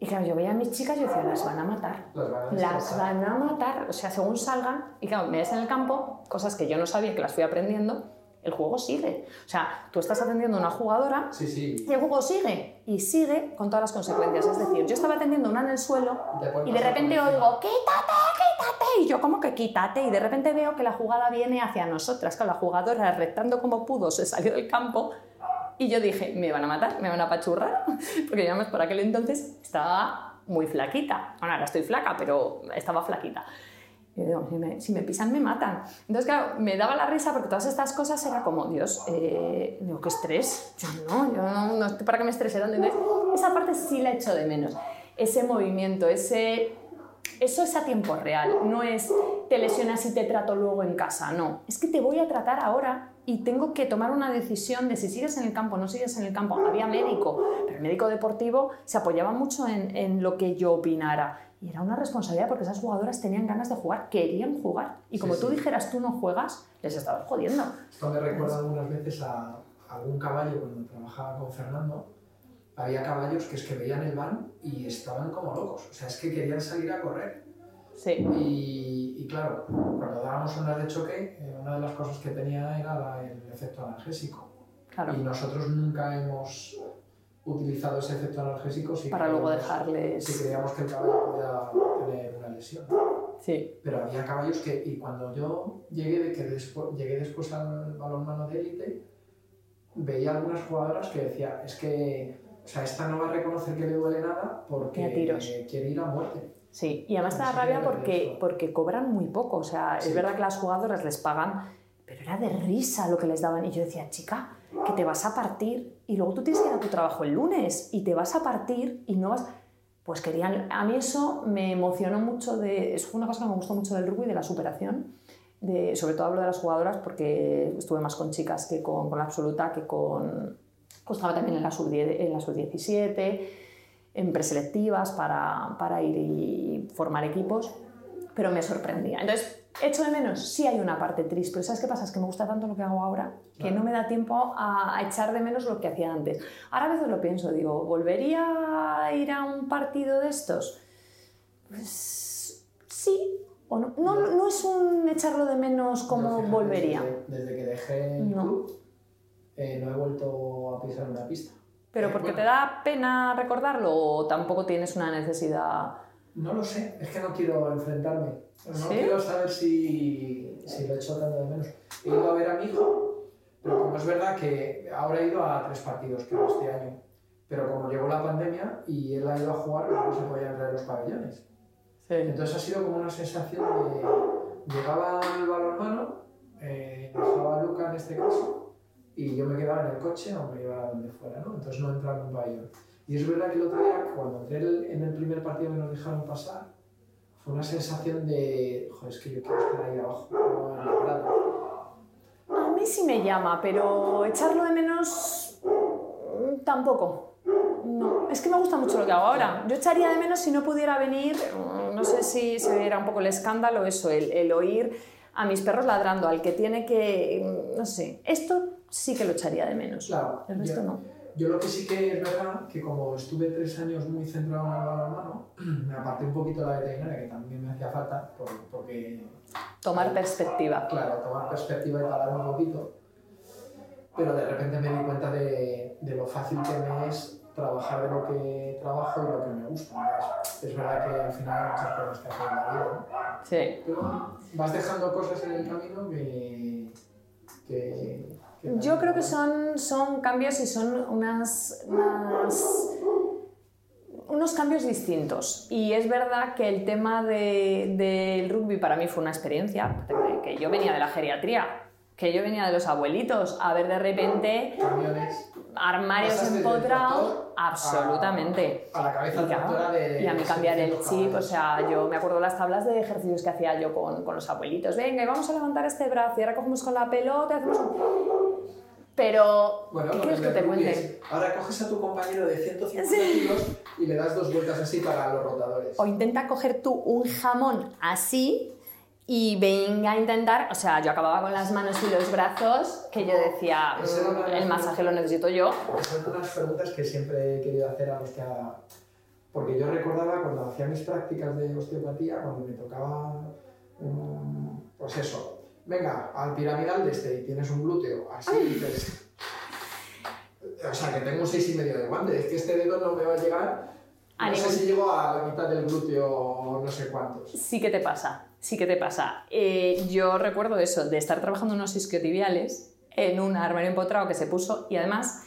Y claro, yo veía a mis chicas y yo decía, las van a matar. Las van a Las van a matar. O sea, según salgan, y claro, me ves en el campo, cosas que yo no sabía que las fui aprendiendo, el juego sigue. O sea, tú estás atendiendo a una jugadora Sí, sí. y el juego sigue. Y sigue con todas las consecuencias. Es decir, yo estaba atendiendo a una en el suelo y de repente oigo, quítate, quítate. Y yo, ¿cómo que quítate? Y de repente veo que la jugada viene hacia nosotras. Claro, la jugadora, rectando como pudo, se salió del campo. Y yo dije, me van a matar, me van a apachurrar. [laughs] Porque yo, además, por aquel entonces estaba muy flaquita. Bueno, ahora estoy flaca, pero estaba flaquita. Y digo, si me, si me pisan, me matan. Entonces, claro, me daba la risa porque todas estas cosas era como, Dios, eh, digo, qué estrés. [laughs] Yo no, yo no, no estoy para que me estrese tanto. Entonces, esa parte sí la echo de menos. Ese movimiento, ese eso es a tiempo real, no es te lesionas y te trato luego en casa, no. Es que te voy a tratar ahora y tengo que tomar una decisión de si sigues en el campo o no sigues en el campo. Había médico, pero el médico deportivo se apoyaba mucho en, en lo que yo opinara. Y era una responsabilidad porque esas jugadoras tenían ganas de jugar, querían jugar. Y como Sí, tú sí. dijeras, tú no juegas, les estabas jodiendo. Esto me recuerda algunas veces a algún caballo cuando trabajaba con Fernando. Había caballos que es que veían el van y estaban como locos. O sea, es que querían salir a correr. Sí, Y, y claro, cuando dábamos unas de choque, eh, una de las cosas que tenía era el efecto analgésico. claro. Y nosotros nunca hemos utilizado ese efecto analgésico si Para luego dejarles- Si creíamos que el caballo podía tener una lesión. Sí, Pero había caballos que, y cuando yo llegué, que después, llegué después al balonmano de élite, veía algunas jugadoras que decía, es que, o sea, esta no va a reconocer que le duele nada porque quiere ir a muerte. Sí, y además te da rabia porque, porque cobran muy poco. O sea, Sí. es verdad que las jugadoras les pagan, pero era de risa lo que les daban. Y yo decía, chica, que te vas a partir y luego tú tienes que ir a tu trabajo el lunes y te vas a partir y no vas. Pues querían. A mí eso me emocionó mucho. De, eso fue una cosa que me gustó mucho del rugby, de la superación. De, sobre todo hablo de las jugadoras porque estuve más con chicas que con, con la absoluta, que con. pues estaba también en la sub-10 en sub-17 en preselectivas para, para ir y formar equipos, pero me sorprendía. Entonces, echo de menos, sí hay una parte triste, pero ¿sabes qué pasa? Es que me gusta tanto lo que hago ahora que no me da tiempo a, a echar de menos lo que hacía antes. Ahora a veces lo pienso, digo, ¿volvería a ir a un partido de estos? Pues sí o no. No, no es un echarlo de menos como volvería. Desde, desde que dejé el No. club, eh, no he vuelto a pisar una pista. ¿Pero Eh, porque bueno. te da pena recordarlo o tampoco tienes una necesidad? No lo sé, es que no quiero enfrentarme. No ¿Sí? quiero saber si, si lo he hecho tanto de menos. He ido a ver a mi hijo, pero como es verdad que ahora he ido a tres partidos creo este año. Pero como llegó la pandemia y él ha ido a jugar, no se podían entrar en los pabellones. Sí. Entonces ha sido como una sensación de... Llegaba el balonmano, eh, dejaba a Luca en este caso, y yo me quedaba en el coche o me iba a donde fuera, ¿no? Entonces no entraba en un pabellón. Y es verdad que el otro día, cuando entré en el primer partido que nos dejaron pasar, fue una sensación de, joder, es que yo quiero estar ahí abajo, en la grada. A mí sí me llama, pero echarlo de menos mm, tampoco. No, es que me gusta mucho lo que hago ahora. Yo echaría de menos si no pudiera venir, mm, no sé si se viera un poco el escándalo, eso, el, el oír a mis perros ladrando, al que tiene que, mm, no sé, esto sí que lo echaría de menos. Claro, El resto yo- no. Yo lo que sí que es verdad, que como estuve tres años muy centrado en el balonmano, [clears throat] me aparté un poquito de la veterinaria, que también me hacía falta, por- porque Tomar perspectiva. claro, tomar perspectiva y parar un poquito. Pero de repente me di cuenta de, de lo fácil que me es trabajar de lo que trabajo y lo que me gusta. Entonces, es verdad que al final hay muchas cosas que hacer en la vida, ¿no? Sí. Pero vas dejando cosas en el camino que, que Yo creo que son, son cambios y son unas, unas- unos cambios distintos. Y es verdad que el tema de- del rugby para mí fue una experiencia, que- yo venía de la geriatría, que yo venía de los abuelitos, a ver de repente Camiones. armarios empotrados, tractor a- absolutamente. A, la cabeza Y, tractora de... y a mí cambiar el 600 chip, o sea, yo me acuerdo las tablas de ejercicios que hacía yo con, con los abuelitos. Venga, y vamos a levantar este brazo y ahora cogemos con la pelota hacemos un... Pero, Bueno, ¿qué quieres que te cuente? Ahora coges a tu compañero de 150 kilos y le das dos vueltas así para los rotadores. O intenta coger tú un jamón así y venga a intentar, o sea, yo acababa con las manos y los brazos que yo decía, "Mm, el masaje lo necesito yo. Son unas preguntas que siempre he querido hacer a los que Porque yo recordaba cuando hacía mis prácticas de osteopatía, cuando me tocaba, pues eso, venga, al piramidal de este y tienes un glúteo, así dices... O sea, que tengo un 6 y medio de guante, es que este dedo no me va a llegar... A No sé si llego a la mitad del glúteo o no sé cuántos. Sí que te pasa, sí que te pasa. Eh, yo recuerdo eso, de estar trabajando unos isquiotibiales en un armario empotrado que se puso y además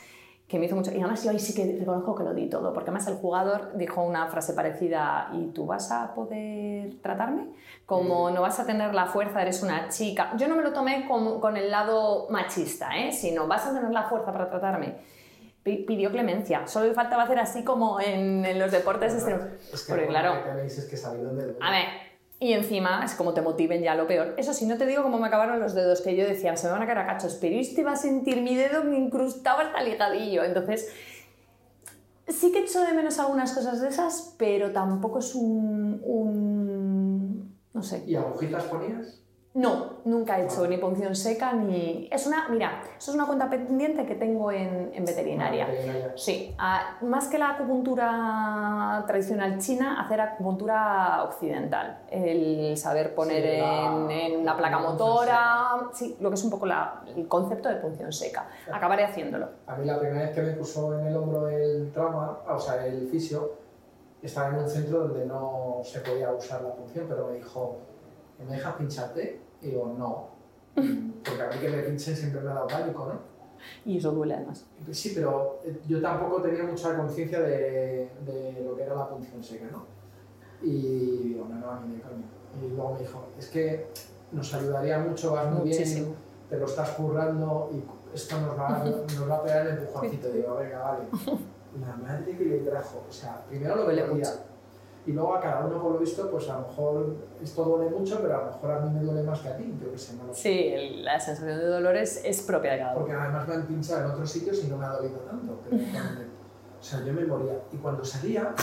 que me hizo mucho... Y además yo ahí sí que reconozco que lo di todo, porque además el jugador dijo una frase parecida, ¿y tú vas a poder tratarme? Como no vas a tener la fuerza, eres una chica. Yo no me lo tomé con, con el lado machista, ¿eh? sino vas a tener la fuerza para tratarme. Pi- Pidió clemencia, solo le faltaba hacer así como en, en los deportes extremos. Es que Porque claro, que tenéis es que a ver, y encima es como te motiven ya lo peor. Eso sí, no te digo cómo me acabaron los dedos, que yo decía, se me van a caer a cachos, pero este va a sentir mi dedo incrustado hasta ligadillo. Entonces, sí que echo de menos algunas cosas de esas, pero tampoco es un... un no sé. ¿Y agujitas ponías? No, nunca he hecho ni punción seca ni... Es una, mira, eso es una cuenta pendiente que tengo en, en veterinaria. Veterinaria. Sí, a- más que la acupuntura tradicional china, hacer acupuntura occidental. El saber poner Sí, la- en, placa la punción motora, sí, lo que es un poco la- el concepto de punción seca. Acabaré haciéndolo. A mí la primera vez que me puso en el hombro el trauma, o sea, el fisio, estaba en un centro donde no se podía usar la punción, pero me dijo, ¿me dejas pincharte? Y digo, no, porque a mí que me pinchen siempre me ha dado pánico, ¿no? Y eso duele además. Sí, pero eh, yo tampoco tenía mucha conciencia de, de lo que era la punción seca, ¿no? Y digo, no, no, a mí de coño. Y luego me dijo, es que nos ayudaría mucho, vas muy Muchísimo. bien, te lo estás currando y esto nos va, [laughs] nos va a pegar el empujoncito. Digo, venga, vale. [laughs] La madre que le trajo. O sea, primero lo mucho. Y luego a cada uno, por lo visto, pues a lo mejor esto duele mucho, pero a lo mejor a mí me duele más que a ti. Yo qué sé, no lo. Sí, la sensación de dolor es, es propia de cada uno. Porque además me han pinchado en otros sitios y no me ha dolido tanto. pero [laughs] o sea, yo me moría. Y cuando salía,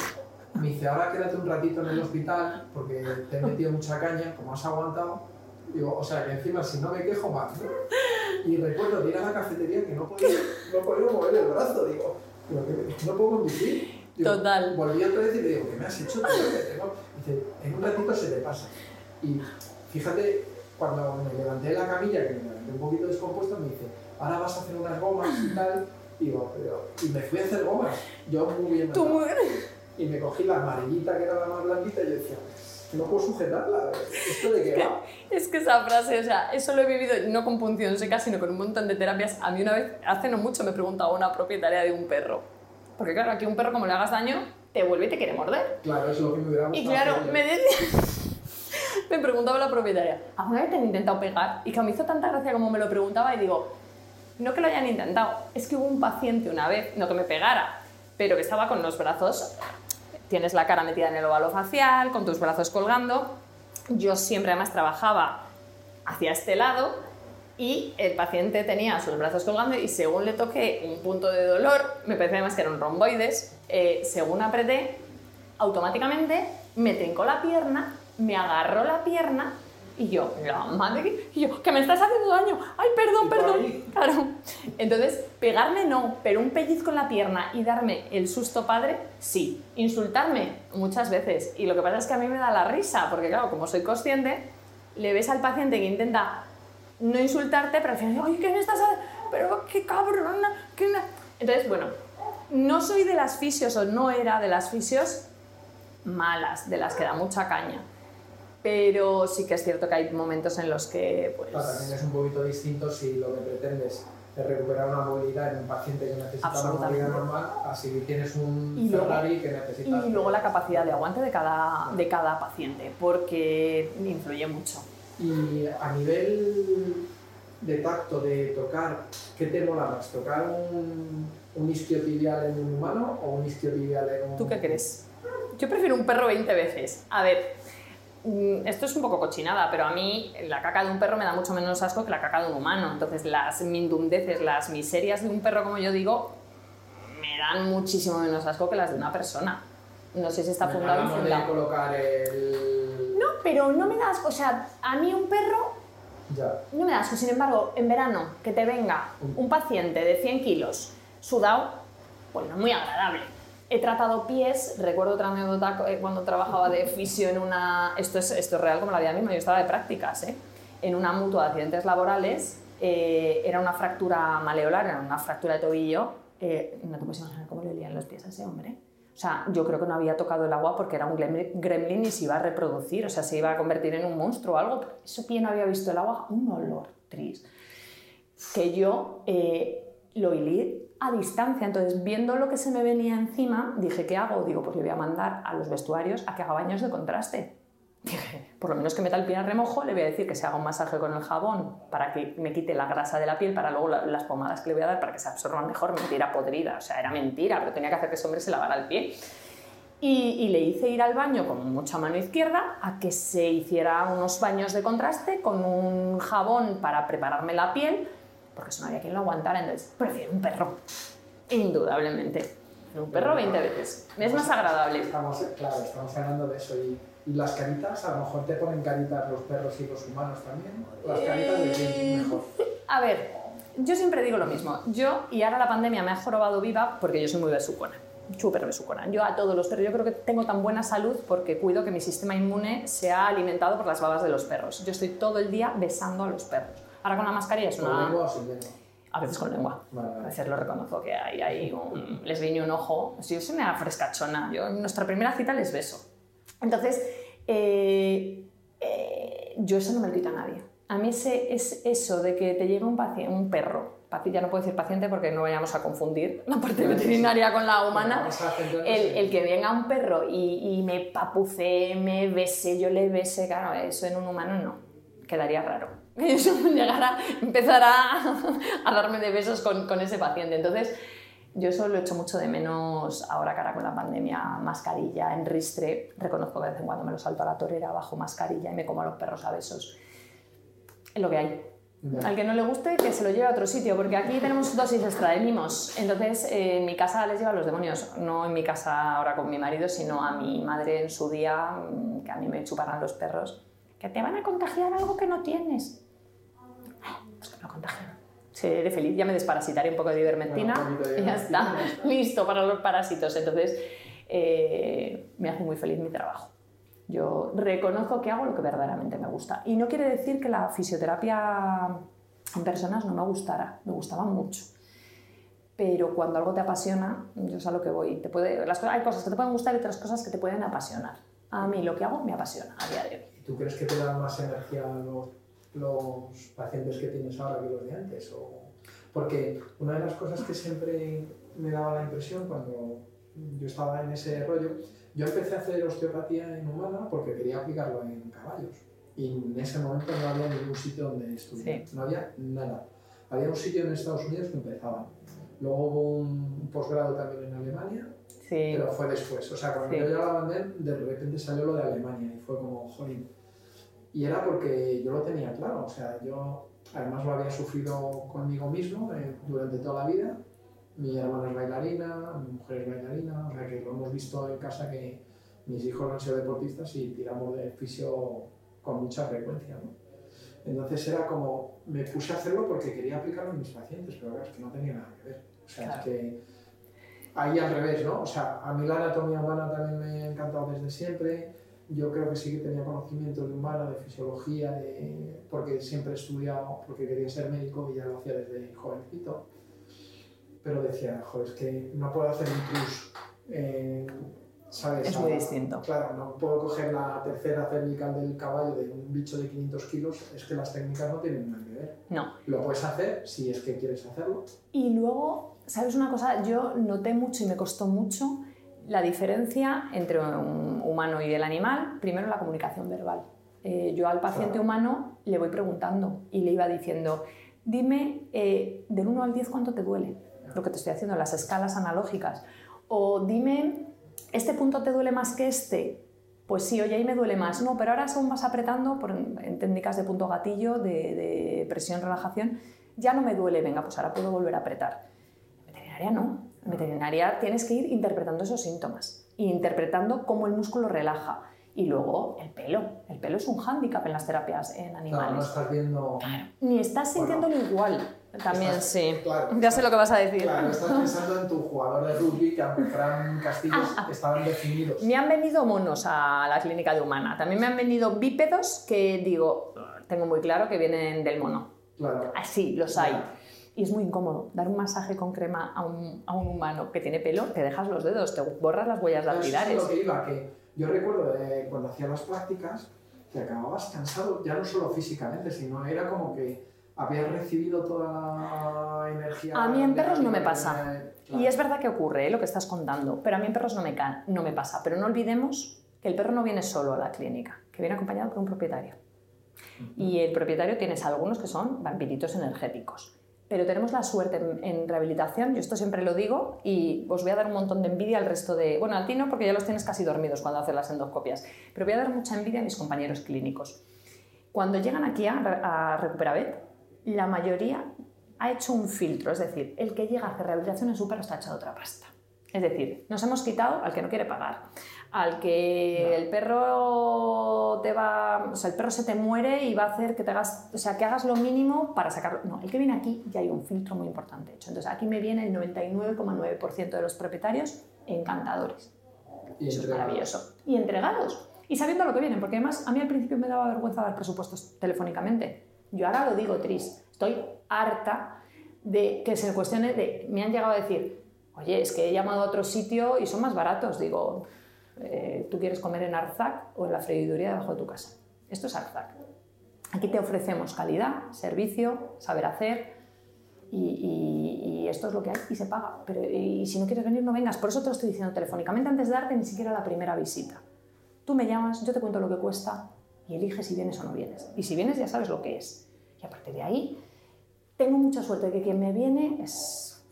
me dice, ahora quédate un ratito en el hospital porque te he metido mucha caña, como has aguantado. Digo, o sea, que encima si no me quejo más. ¿no? Y recuerdo de ir a la cafetería que no podía, no podía mover el brazo. Digo, "¿Pero qué- no puedo conducir. Digo, Total. Volví otra vez y le digo, ¿qué me has hecho? tengo-". Dice, en un ratito se te pasa. Y fíjate, cuando me levanté de la camilla, que me levanté un poquito descompuesto, me dice, ahora vas a hacer unas gomas y tal, Digo, pero... Y me fui a hacer gomas. Yo muy bien. Tú muy... Y me cogí la amarillita, que era la más blanquita, y yo decía, no puedo sujetarla. ¿Esto de qué va? Es que esa frase, o sea, eso lo he vivido no con punción seca, sino con un montón de terapias. A mí una vez, hace no mucho, me preguntaba una propietaria de un perro. Porque claro, aquí un perro como le hagas daño, te vuelve y te quiere morder. Claro, eso es lo que me hubiera gustado. Y claro, me decía... [laughs] me preguntaba la propietaria, ¿alguna vez te han intentado pegar? Y que me hizo tanta gracia como me lo preguntaba y digo, no que lo hayan intentado, es que hubo un paciente una vez, no que me pegara, pero que estaba con los brazos, tienes la cara metida en el óvalo facial, con tus brazos colgando. Yo siempre además trabajaba hacia este lado y el paciente tenía sus brazos colgando y según le toqué un punto de dolor, me parece además que eran romboides, eh, según apreté, automáticamente me trincó la pierna, me agarró la pierna y yo, la madre, y yo, que me estás haciendo daño, ay, perdón, perdón. [laughs] Claro. Entonces, pegarme no, pero un pellizco en la pierna y darme el susto padre, sí. Insultarme, muchas veces. Y lo que pasa es que a mí me da la risa, porque claro, como soy consciente, le ves al paciente que intenta no insultarte, pero al final, ay, ¿qué me estás? Pero qué cabrona, qué... na-". Entonces, bueno, no soy de las fisios o no era de las fisios malas, de las que da mucha caña. Pero sí que es cierto que hay momentos en los que, pues... Claro, también es un poquito distinto si lo que pretendes es recuperar una movilidad en un paciente que necesita una movilidad normal, así tienes un Y luego- Ferrari que necesita... Y luego la capacidad de aguante de cada, de cada paciente, porque influye mucho. Y a nivel de tacto, de tocar, ¿qué te mola más? ¿Tocar un, un isquiotibial en un humano o un isquiotibial en un... ¿Tú qué crees? Yo prefiero un perro 20 veces. A ver, mm, esto es un poco cochinada, pero a mí la caca de un perro me da mucho menos asco que la caca de un humano. Entonces las mindundeces, las miserias de un perro, como yo digo, me dan muchísimo menos asco que las de una persona. No sé si está fundado o infundado. colocar el... Pero no me da asco. O sea, a mí un perro Ya. No me da asco, sin embargo, en verano que te venga un paciente de 100 kilos sudado, pues no es muy agradable. He tratado pies, recuerdo otra anécdota eh, cuando trabajaba de fisio en una... Esto es, esto es real como la vida misma, yo estaba de prácticas, ¿eh? En una mutua de accidentes laborales, eh, era una fractura maleolar, era una fractura de tobillo. eh, no te puedes imaginar cómo le olían los pies a ese hombre. O sea, yo creo que no había tocado el agua porque era un gremlin y se iba a reproducir, o sea, se iba a convertir en un monstruo o algo. Ese pie no había visto el agua, un olor triste. Que yo eh, lo hilé a distancia, entonces viendo lo que se me venía encima, dije, ¿qué hago? Digo, pues le voy a mandar a los vestuarios a que haga baños de contraste. Dije, por lo menos que meta el pie a remojo, le voy a decir que se haga un masaje con el jabón para que me quite la grasa de la piel, para luego la- las pomadas que le voy a dar para que se absorban mejor. Mentira podrida, o sea, era mentira, pero tenía que hacer que ese hombre se lavara el pie. Y, y le hice ir al baño con mucha mano izquierda a que se hiciera unos baños de contraste con un jabón para prepararme la piel, porque eso no había quien lo aguantara. Entonces, prefiero un perro, indudablemente. Un perro 20 veces. Es más agradable. Estamos, claro, estamos hablando de eso. Y, y las caritas, a lo mejor te ponen caritas los perros y los humanos también. Las caritas de quién Eh, mejor. A ver, yo siempre digo lo mismo. Yo, y ahora la pandemia me ha jorobado viva porque yo soy muy besucona. Súper besucona. Yo a todos los perros, yo creo que tengo tan buena salud porque cuido que mi sistema inmune sea alimentado por las babas de los perros. Yo estoy todo el día besando a los perros. Ahora con la mascarilla es ¿Con una... lengua o sin lengua? A veces con lengua. Vale, A veces lo reconozco que hay ahí un... Les guiño un ojo. Sí, Yo soy una frescachona. Yo en nuestra primera cita les beso. Entonces, eh, eh, yo eso no me lo a nadie. A mí ese, es eso de que te llegue un, paciente, un perro, ya no puedo decir paciente porque no vayamos a confundir la parte veterinaria con la humana, el, que venga un perro y, y me papucee, me bese, yo le bese, claro, eso en un humano no, quedaría raro. [laughs] Eso llegara, empezara [laughs] a darme de besos con, con ese paciente. Entonces, yo eso lo echo mucho de menos ahora cara con la pandemia, mascarilla, en ristre. Reconozco que de vez en cuando me lo salto a la torera bajo mascarilla y me como a los perros a besos. Es lo que hay. Al que no le guste, que se lo lleve a otro sitio, porque aquí tenemos dosis extra de mimos. Entonces, eh, en mi casa les lleva a los demonios. No en mi casa ahora con mi marido, sino a mi madre en su día, mm, que a mí me chuparán los perros. Que te van a contagiar algo que no tienes. Pues que me lo contagian. Seré feliz, ya me desparasitaré un poco de ivermectina Bueno, y [laughs] ya está, [laughs] listo para los parásitos. Entonces, eh, me hace muy feliz mi trabajo. Yo reconozco que hago lo que verdaderamente me gusta. Y no quiere decir que la fisioterapia en personas no me gustara, me gustaba mucho. pero cuando algo te apasiona, yo sé a lo que voy. Te puede, las, hay cosas que te pueden gustar y otras cosas que te pueden apasionar. A mí lo que hago me apasiona a día de hoy. ¿Y tú crees que te dan más energía los, los pacientes que tienes ahora que los de antes? O... Porque una de las cosas que siempre me daba la impresión cuando yo estaba en ese rollo, yo empecé a hacer osteopatía en humana porque quería aplicarlo en caballos. Y en ese momento no había ningún sitio donde estudiar, Sí. no había nada. Había un sitio en Estados Unidos que empezaba. Luego hubo un posgrado también en Alemania, Sí, pero fue después. O sea, cuando Sí. yo ya la mandé, de repente salió lo de Alemania y fue como, jolín. Y era porque yo lo tenía claro. O sea, yo además lo había sufrido conmigo mismo eh, durante toda la vida. Mi hermana es bailarina, mi mujer es bailarina. O sea, que lo hemos visto en casa que mis hijos han sido deportistas y tiramos de fisio con mucha frecuencia. ¿no? Entonces era como, me puse a hacerlo porque quería aplicarlo en mis pacientes, pero claro, es que no tenía nada que ver. O sea, Claro. es que ahí al revés, ¿no? O sea, a mí la anatomía humana también me ha encantado desde siempre. Yo creo que sí que tenía conocimientos de humana, de fisiología, de... porque siempre he estudiado, porque quería ser médico y ya lo hacía desde jovencito. Pero decía, joder, es que no puedo hacer un plus, eh, ¿sabes? es muy A- distinto. Claro, no puedo coger la tercera cervical del caballo de un bicho de 500 kilos, es que las técnicas no tienen nada que ver. No. Lo puedes hacer si es que quieres hacerlo. Y luego, ¿sabes una cosa? Yo noté mucho y me costó mucho la diferencia entre un humano y el animal. Primero, la comunicación verbal. Eh, yo al paciente Claro. humano le voy preguntando y le iba diciendo, dime eh, del 1 al 10 cuánto te duele, lo que te estoy haciendo, las escalas analógicas. O dime, ¿este punto te duele más que este? Pues sí, oye, ahí me duele más. No, pero ahora según vas apretando, por, en técnicas de punto gatillo, de, de presión, relajación, ya no me duele, venga, pues ahora puedo volver a apretar. En veterinaria no. Veterinaria tienes que ir interpretando esos síntomas e interpretando cómo el músculo relaja. Y luego el pelo. El pelo es un hándicap en las terapias en Claro, animales. no estás viendo... Ni estás Bueno, sintiéndolo igual. También estás- sí. claro, ya sé lo que vas a decir. Claro, estás pensando en tu jugador de rugby que aunque fueran castillos Ah, estaban definidos. Me han venido monos a la clínica de humana. También me han venido bípedos que digo, tengo muy claro que vienen del mono. Claro. Así, los hay. Y es muy incómodo. Dar un masaje con crema a un, a un humano que tiene pelo, te dejas los dedos, te borras las huellas Eso es dactilares. lo que iba, que yo recuerdo de cuando hacía las prácticas que acababas cansado, ya no solo físicamente, sino era como que habías recibido toda la energía. A mí en perros no me pasa. claro. Y es verdad que ocurre ¿eh? lo que estás contando, pero a mí en perros no me, no me pasa. Pero no olvidemos que el perro no viene solo a la clínica, que viene acompañado por un propietario. Y el propietario tienes algunos que son vampiritos energéticos. Pero tenemos la suerte en, rehabilitación, yo esto siempre lo digo, y os voy a dar un montón de envidia al resto de... Bueno, a ti no, porque ya los tienes casi dormidos cuando haces las endoscopias, pero voy a dar mucha envidia a mis compañeros clínicos. Cuando llegan aquí a, a la mayoría ha hecho un filtro, es decir, el que llega a hacer rehabilitación en su perro está echado otra pasta. Es decir, nos hemos quitado al que no quiere pagar, al que No. el perro te va, o sea, el perro se te muere y va a hacer que te hagas, o sea, que hagas lo mínimo para sacarlo. No, el que viene aquí ya hay un filtro muy importante hecho. Entonces, aquí me viene el 99,9% de los propietarios encantadores. Y Eso es maravilloso. Y entregados. Y sabiendo lo que vienen, porque además a mí al principio me daba vergüenza dar presupuestos telefónicamente. Yo ahora lo digo, Tris, estoy harta de que se cuestione de... Me han llegado a decir, oye, es que he llamado a otro sitio y son más baratos. Digo, eh, ¿tú quieres comer en Arzac o en la freiduría debajo de tu casa? Esto es Arzac. Aquí te ofrecemos calidad, servicio, saber hacer y, esto es lo que hay y se paga. Pero y si no quieres venir, no vengas. Por eso te lo estoy diciendo telefónicamente antes de darte ni siquiera la primera visita. Tú me llamas, yo te cuento lo que cuesta y eliges si vienes o no vienes. Y si vienes ya sabes lo que es. Y a partir de ahí, tengo mucha suerte de que quien me viene es,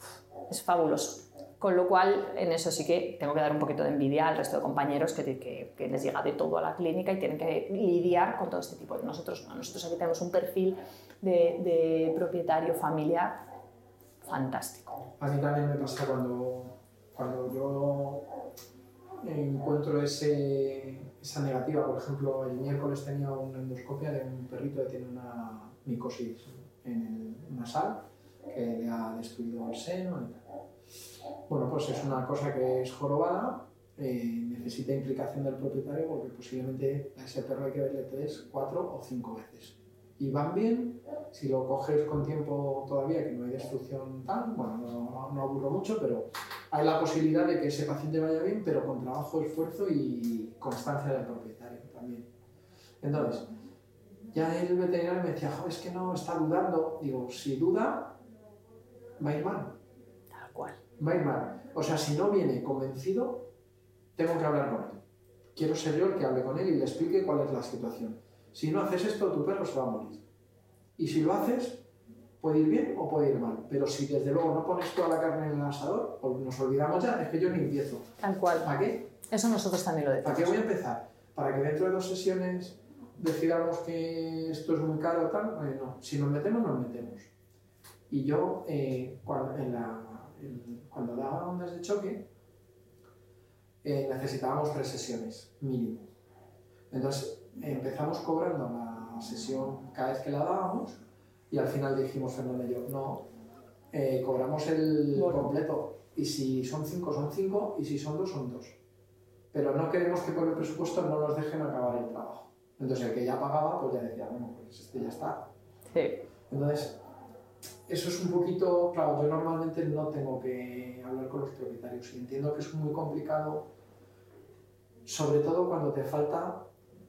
es fabuloso. Con lo cual, en eso sí que tengo que dar un poquito de envidia al resto de compañeros que, que- que les llega de todo a la clínica y tienen que lidiar con todo este tipo. Nosotros, no, nosotros aquí tenemos un perfil de, de propietario familiar fantástico. A mí también me pasa cuando, cuando yo encuentro ese, esa negativa. Por ejemplo, el miércoles tenía una endoscopia de un perrito que tiene una micosis en el nasal que le ha destruido el seno y tal. Bueno, pues es una cosa que es jorobada, eh, necesita implicación del propietario porque posiblemente a ese perro hay que verle tres, cuatro o cinco veces. y van bien, si lo coges con tiempo todavía, que no hay destrucción tal, bueno, no, aburro mucho, pero hay la posibilidad de que ese paciente vaya bien, pero con trabajo, esfuerzo y constancia del propietario también. Entonces, ya el veterinario me decía, "Jo, es que no está dudando. Digo, si duda, va a ir mal, cual. va a ir mal. O sea, si no viene convencido, tengo que hablar con él. Quiero ser yo el que hable con él y le explique cuál es la situación. Si no haces esto, tu perro se va a morir. Y si lo haces, puede ir bien o puede ir mal. Pero si desde luego no pones toda la carne en el asador, o nos olvidamos ya, es que yo ni empiezo. Tal cual. ¿Para qué? Eso nosotros también lo ¿Para qué decimos. voy a empezar? ¿Para que dentro de dos sesiones decidamos que esto es muy caro o tal? Eh, no, si nos metemos, nos metemos. Y yo, eh, cuando, en la, en- cuando daba ondas de choque, eh, necesitábamos tres sesiones, mínimo. Entonces empezamos cobrando la sesión cada vez que la dábamos y al final dijimos Fernando y yo, no, eh, cobramos el Bueno. completo y si son cinco son cinco y si son dos son dos. Pero no queremos que por el presupuesto no nos dejen acabar el trabajo. Entonces el que ya pagaba pues ya decía, bueno, pues este ya está. Sí. Entonces, eso es un poquito, claro, yo normalmente no tengo que hablar con los propietarios y entiendo que es muy complicado, sobre todo cuando te falta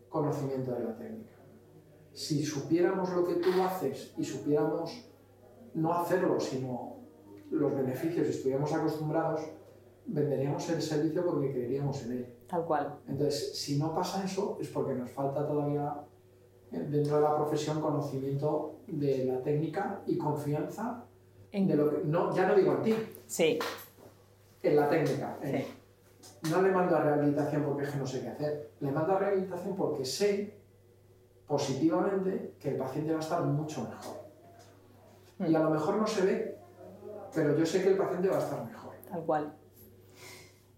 conocimiento de la técnica. Si supiéramos lo que tú haces y supiéramos no hacerlo, sino los beneficios y estuviéramos acostumbrados, venderíamos el servicio porque creeríamos en él. Tal cual. Entonces, si no pasa eso, es porque nos falta todavía dentro de la profesión conocimiento de la técnica y confianza En- de lo que, no, ya no digo en ti, Sí, en la técnica. en- sí. No le mando a rehabilitación porque es que no sé qué hacer. Le mando a rehabilitación porque sé positivamente que el paciente va a estar mucho mejor. Y a lo mejor no se ve, pero yo sé que el paciente va a estar mejor. Tal cual.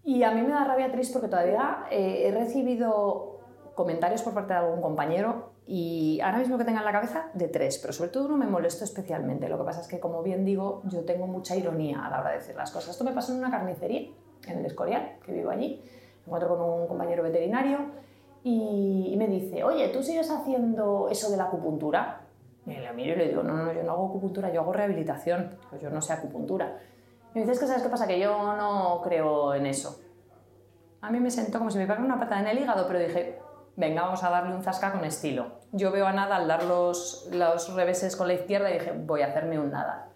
Y a mí me da rabia triste porque todavía eh, he recibido comentarios por parte de algún compañero y ahora mismo que tenga en la cabeza de tres, pero sobre todo uno me molesto especialmente. Lo que pasa es que, como bien digo, yo tengo mucha ironía a la hora de decir las cosas. Esto me pasó en una carnicería, en el Escorial, que vivo allí. Me encuentro con un compañero veterinario y me dice, oye, ¿tú sigues haciendo eso de la acupuntura? Y le miro y le digo, no, no, yo no hago acupuntura, yo hago rehabilitación, pues yo no sé acupuntura. Y me dice, es que sabes qué pasa, que yo no creo en eso. A mí me sentó como si me pegara una patada en el hígado, pero dije, venga, vamos a darle un zasca con estilo. Yo veo a nada al dar los, los reveses con la izquierda y dije, voy a hacerme un nada.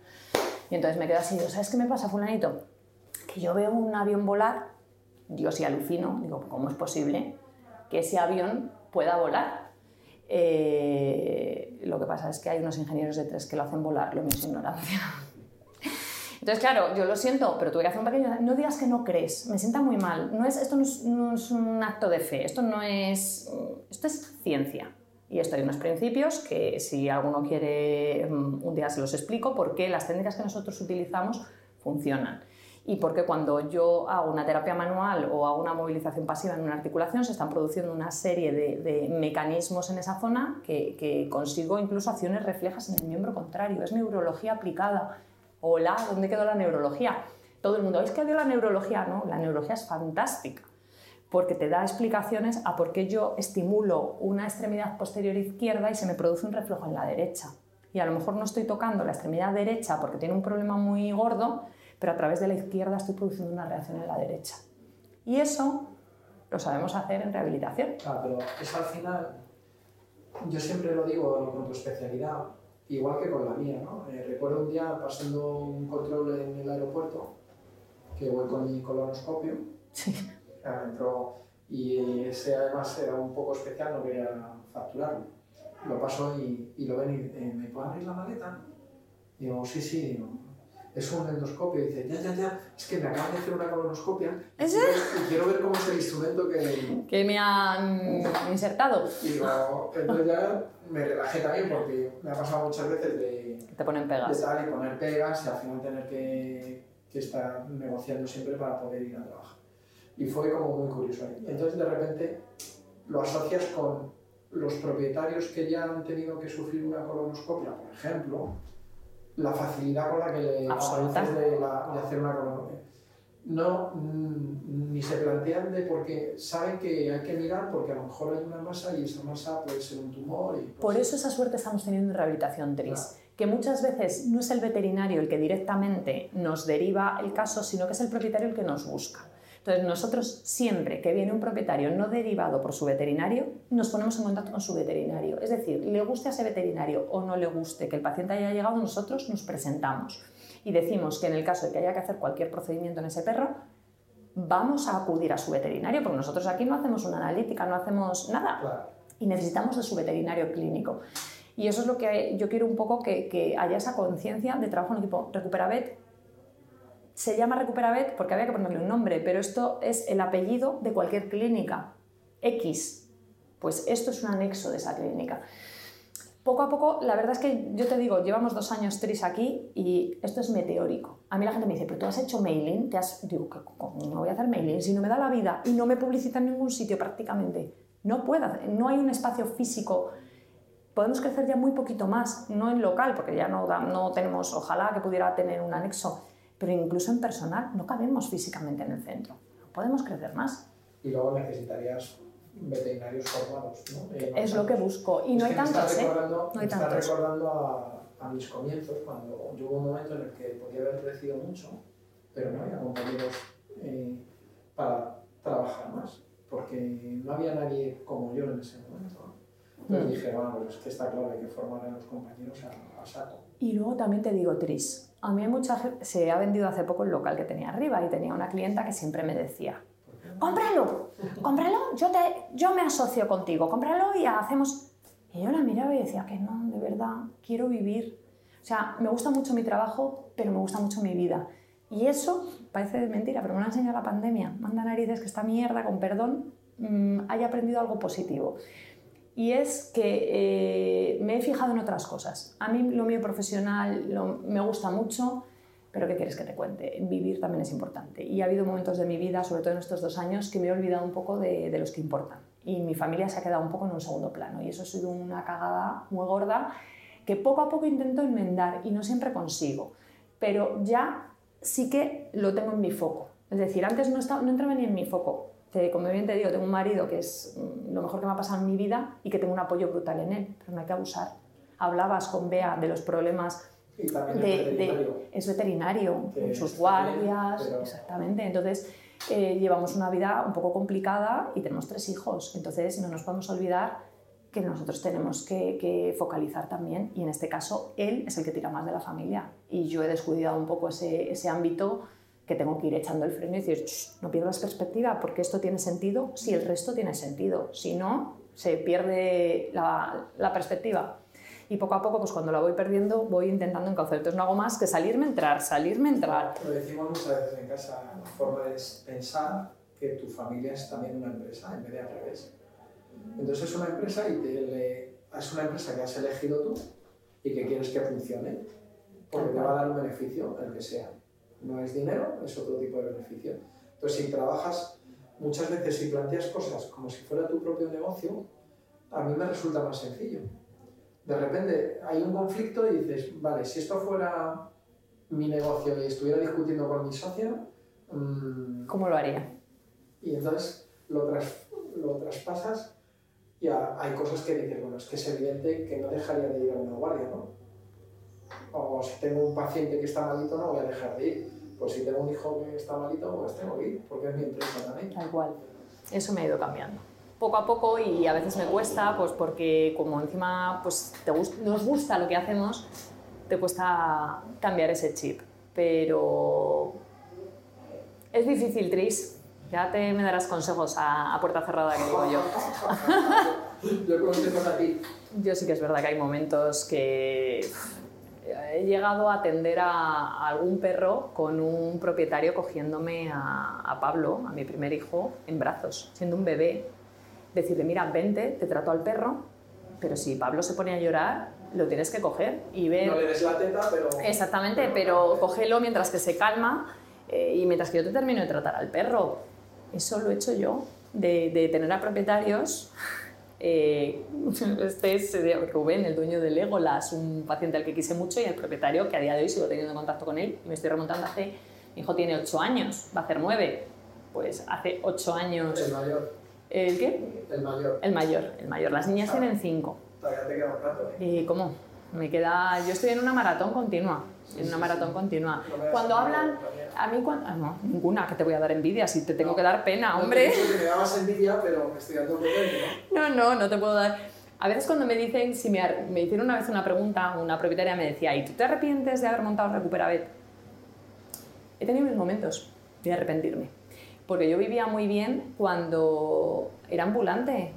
Y entonces me quedo así, ¿sabes qué me pasa, fulanito? Que yo veo un avión volar, yo sí alucino, digo, ¿cómo es posible que ese avión pueda volar? Eh, lo que pasa es que hay unos ingenieros de tres que lo hacen volar, lo mío es ignorancia. [laughs] Entonces, claro, yo lo siento, pero tuve que hacer un pequeño... No digas que no crees, me sienta muy mal. No es, esto no es, no es un acto de fe, esto no es... Esto es ciencia. Y esto hay unos principios que si alguno quiere, mm, un día se los explico, por qué las técnicas que nosotros utilizamos funcionan. Y porque cuando yo hago una terapia manual o hago una movilización pasiva en una articulación, se están produciendo una serie de, de mecanismos en esa zona que, consigo incluso acciones reflejas en el miembro contrario. Es neurología aplicada. Hola, ¿dónde quedó la neurología? Todo el mundo, ¿es que dio la neurología? No, la neurología es fantástica porque te da explicaciones a por qué yo estimulo una extremidad posterior izquierda y se me produce un reflejo en la derecha. Y a lo mejor no estoy tocando la extremidad derecha porque tiene un problema muy gordo, pero a través de la izquierda estoy produciendo una reacción en la derecha. Y eso lo sabemos hacer en rehabilitación. Claro, pero eso al final, yo siempre lo digo con tu especialidad, igual que con la mía, ¿no? Eh, recuerdo un día pasando un control en el aeropuerto, que voy con mi colonoscopio, Sí. Claro, entró y ese además era un poco especial, no quería facturarlo. Lo paso y, y lo ven y eh, ¿me pueden abrir la maleta? Digo, sí, sí, digo, es un endoscopio. Y dice, ya, ya, ya, es que me acaban de hacer una colonoscopia y quiero, y quiero ver cómo es el instrumento que... Que me han insertado. Y digo, entonces ya me relajé también porque me ha pasado muchas veces de, Que te ponen de pegas. tal y poner pegas y al final tener que, que estar negociando siempre para poder ir a trabajar. Y fue como muy curioso. Entonces de repente lo asocias con los propietarios que ya han tenido que sufrir una colonoscopia, por ejemplo, la facilidad con la que le haces de, la- de hacer una colonoscopia. no mm, ni se plantean de porque saben que hay que mirar porque a lo mejor hay una masa y esa masa puede ser un tumor. Y, pues, Por eso esa suerte estamos teniendo en rehabilitación TRIS, Claro. que muchas veces no es el veterinario el que directamente nos deriva el caso, sino que es el propietario el que nos busca. Entonces nosotros siempre que viene un propietario no derivado por su veterinario, nos ponemos en contacto con su veterinario. Es decir, le guste a ese veterinario o no le guste que el paciente haya llegado, nosotros nos presentamos y decimos que en el caso de que haya que hacer cualquier procedimiento en ese perro, vamos a acudir a su veterinario, porque nosotros aquí no hacemos una analítica, no hacemos nada Claro. y necesitamos de su veterinario clínico. Y eso es lo que yo quiero un poco que, que haya esa conciencia de trabajo en equipo. Recuperavet se llama Recuperavet porque había que ponerle un nombre, pero esto es el apellido de cualquier clínica. X. Pues esto es un anexo de esa clínica. Poco a poco, la verdad es que yo te digo, llevamos dos años tris aquí y esto es meteórico. A mí la gente me dice, pero tú has hecho mailing, te has... digo, ¿qué- ¿cómo no voy a hacer mailing? Si no me da la vida y no me publicita en ningún sitio prácticamente. No puedo, no hay un espacio físico. Podemos crecer ya muy poquito más, no en local, porque ya no, no tenemos, ojalá que pudiera tener un anexo, pero incluso en personal, no cabemos físicamente en el centro. Podemos crecer más. Y luego necesitarías veterinarios formados. ¿no? Eh, Es lo que busco. Y no hay tantos, ¿eh? No hay me está tantos. recordando a, a mis comienzos, cuando yo hubo un momento en el que podía haber crecido mucho, pero no había compañeros eh, para trabajar más, porque no había nadie como yo en ese momento. ¿no? Entonces Mm. dije, bueno, pues es que está claro, hay que formar a los compañeros a, a saco. Y luego también te digo, Tris, a mí se ha vendido hace poco el local que tenía arriba y tenía una clienta que siempre me decía, cómpralo, cómpralo, yo, te, yo me asocio contigo, cómpralo y hacemos... Y yo la miraba y decía que no, de verdad, quiero vivir. O sea, me gusta mucho mi trabajo, pero me gusta mucho mi vida. Y eso parece mentira, pero me lo ha enseñado la pandemia. Manda narices que esta mierda, con perdón, mm, haya aprendido algo positivo y es que eh, me he fijado en otras cosas. A mí lo mío profesional me gusta mucho, pero ¿qué quieres que te cuente? Vivir también es importante. Y ha habido momentos de mi vida, sobre todo en estos dos años, que me he olvidado un poco de, de los que importan. Y mi familia se ha quedado un poco en un segundo plano. Y eso ha sido una cagada muy gorda que poco a poco intento enmendar y no siempre consigo. Pero ya sí que lo tengo en mi foco. Es decir, antes no, estaba, no entraba ni en mi foco. Como bien te digo, tengo un marido que es mm, lo mejor que me ha pasado en mi vida y que tengo un apoyo brutal en él, pero no hay que abusar. Hablabas con Bea de los problemas Y también de, de- es veterinario, con sus guardias, pero- exactamente. Entonces, eh, llevamos una vida un poco complicada y tenemos tres hijos. Entonces, no nos podemos olvidar que nosotros tenemos que, que focalizar también, y en este caso, él es el que tira más de la familia. Y yo he descuidado un poco ese, ese ámbito que tengo que ir echando el freno y decir, "Shh, no pierdas perspectiva, porque esto tiene sentido si el resto tiene sentido. Si no, se pierde la, la perspectiva. Y poco a poco, pues cuando la voy perdiendo, voy intentando encauzar. Entonces no hago más que salirme, entrar, salirme, entrar. Lo decimos muchas veces en casa, la forma es pensar que tu familia es también una empresa en vez de al revés. Entonces es una empresa y te le- es una empresa que has elegido tú y que quieres que funcione, porque te va a dar un beneficio, el que sea. No es dinero, es otro tipo de beneficio. Entonces si trabajas, muchas veces si planteas cosas como si fuera tu propio negocio, a mí me resulta más sencillo. De repente hay un conflicto y dices, vale, si esto fuera mi negocio y estuviera discutiendo con mi socia, mm, ¿Cómo lo haría? y entonces lo, tras- lo traspasas y a- hay cosas que dices, bueno, es que es evidente que no dejaría de ir a una guardia, ¿no? O si tengo un paciente que está malito, no voy a dejar de ir. Pues si tengo un hijo que está malito, pues tengo que ir, porque es mi empresa también. Tal cual. Eso me ha ido cambiando. Poco a poco y a veces me cuesta, pues porque como encima pues, te gust- nos gusta lo que hacemos, te cuesta cambiar ese chip. Pero es difícil, Tris. Ya te me darás consejos a, a puerta cerrada, que digo yo. [laughs] Yo a ti. Yo sí que es verdad que hay momentos que he llegado a atender a, a algún perro con un propietario cogiéndome a, a Pablo, a mi primer hijo, en brazos, siendo un bebé. Decirle, mira, vente, te trato al perro, pero si Pablo se pone a llorar, lo tienes que coger y ver... No le des la teta, pero... Exactamente, pero cógelo mientras que se calma eh, y mientras que yo te termino de tratar al perro. Eso lo he hecho yo, de, de tener a propietarios. Eh, [laughs] este es eh, Rubén, el dueño de Legolas, un paciente al que quise mucho y el propietario que a día de hoy sigo teniendo contacto con él y me estoy remontando hace Mi hijo tiene 8 años, va a hacer 9. Pues hace 8 años. El mayor. ¿El qué? El mayor. El mayor, el mayor. Las niñas Ah. tienen 5. Todavía te queda un rato, ¿eh? Eh, ¿Cómo? Me queda. Yo estoy en una maratón continua. En una maratón continua. Cuando hablan. A mí, cuando. ah, no, ninguna, que te voy a dar envidia, si te tengo No. que dar pena, No hombre. que me dabas envidia, pero me estoy dando no. No, no, no te puedo dar. A veces cuando me dicen, si me, me hicieron una vez una pregunta, una propietaria me decía, ¿y tú te arrepientes de haber montado Recuperabet? He tenido mis momentos de arrepentirme. Porque yo vivía muy bien cuando era ambulante.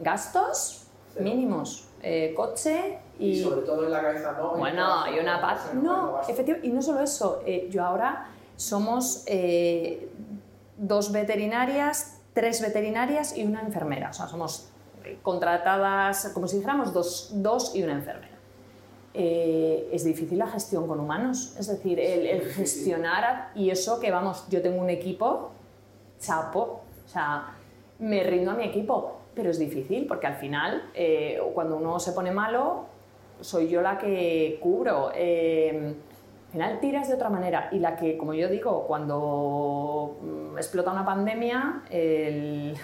Gastos mínimos. eh, coche Y, y... sobre todo en la cabeza, ¿no? Bueno, y una paz. No, efectivamente. efectivamente, y no solo eso. eh, yo ahora somos eh, dos veterinarias, tres veterinarias y una enfermera. O sea, somos eh, contratadas, como si dijéramos, dos, dos y una enfermera. Eh, es difícil la gestión con humanos, es decir, el, gestionar, y eso que vamos, yo tengo un equipo chapo, o sea, me rindo a mi equipo, pero es difícil porque al final, eh, cuando uno se pone malo, soy yo la que cubro. eh, al final tiras de otra manera y la que, como yo digo, cuando mm, explota una pandemia, [laughs] el,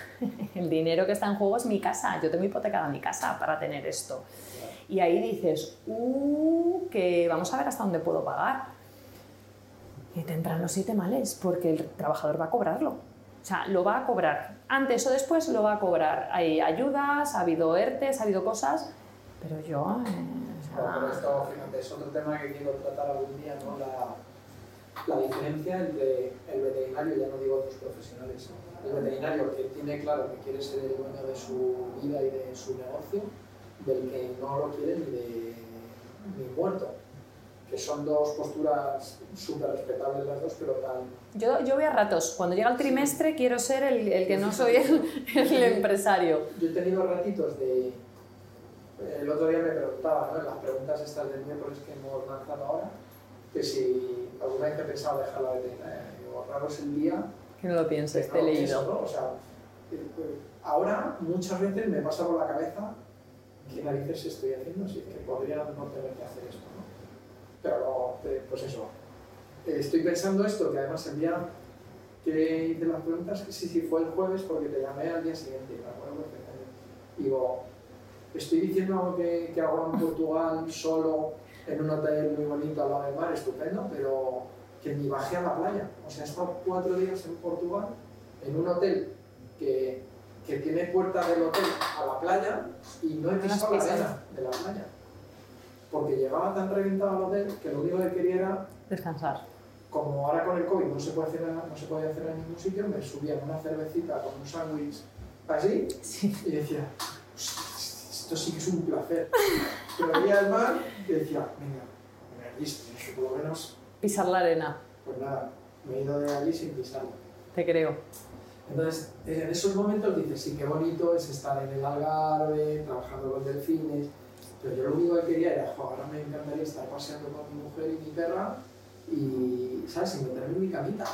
dinero que está en juego es mi casa. Yo tengo hipotecada mi casa para tener esto. Y ahí dices, uh, que vamos a ver hasta dónde puedo pagar. Y te entran los siete males, porque el trabajador va a cobrarlo. O sea, lo va a cobrar. Antes o después lo va a cobrar. Hay ayudas, ha habido ERTES, ha habido cosas, pero yo... eh, pero esto, fíjate, es otro tema que quiero tratar algún día, ¿no? La, la diferencia entre el veterinario, ya no digo otros profesionales, el veterinario que tiene claro que quiere ser el dueño de su vida y de su negocio, del que no lo quiere ni de ni muerto, que son dos posturas súper respetables las dos, pero tan... yo, yo voy a ratos. Cuando llega el trimestre quiero ser el, el que no soy el, el empresario. Yo he tenido ratitos de... El otro día me preguntaba, ¿no? en las preguntas estas del miércoles que hemos lanzado ahora, que si alguna vez he pensado dejar la veterinaria. Digo, raro es el día Que no lo pienses, te he no leído. O sea, ahora muchas veces me pasa por la cabeza qué narices estoy haciendo, si es que podría no tener que hacer esto, ¿no? Pero luego, pues eso, eh, estoy pensando esto, que además el día que hice las preguntas, que sí, sí, fue el jueves porque te llamé al día siguiente, me acuerdo perfectamente. Digo, estoy diciendo que, que hago en Portugal solo, en un hotel muy bonito al lado del mar, estupendo, pero que ni bajé a la playa. O sea, he estado cuatro días en Portugal, en un hotel que, que tiene puerta del hotel a la playa y no he pisado la arena de la playa. Porque llegaba tan reventado al hotel que lo único que quería era Descansar. como ahora con el COVID no se puede hacer, no se puede hacer en ningún sitio, me subía una cervecita con un sándwich así Sí. y decía, "Hostia, esto sí que es un placer. Pero veía el mar y decía, venga, me eso por lo menos, Pisar la arena, pues nada, me he ido de allí sin pisarlo. te creo. Entonces, en esos momentos dices, sí, qué bonito es estar en el Algarve, trabajando con delfines, pero yo lo único que quería era, "Jo, ahora me encantaría estar paseando con mi mujer y mi perra y, ¿sabes?, meterme en mi camita,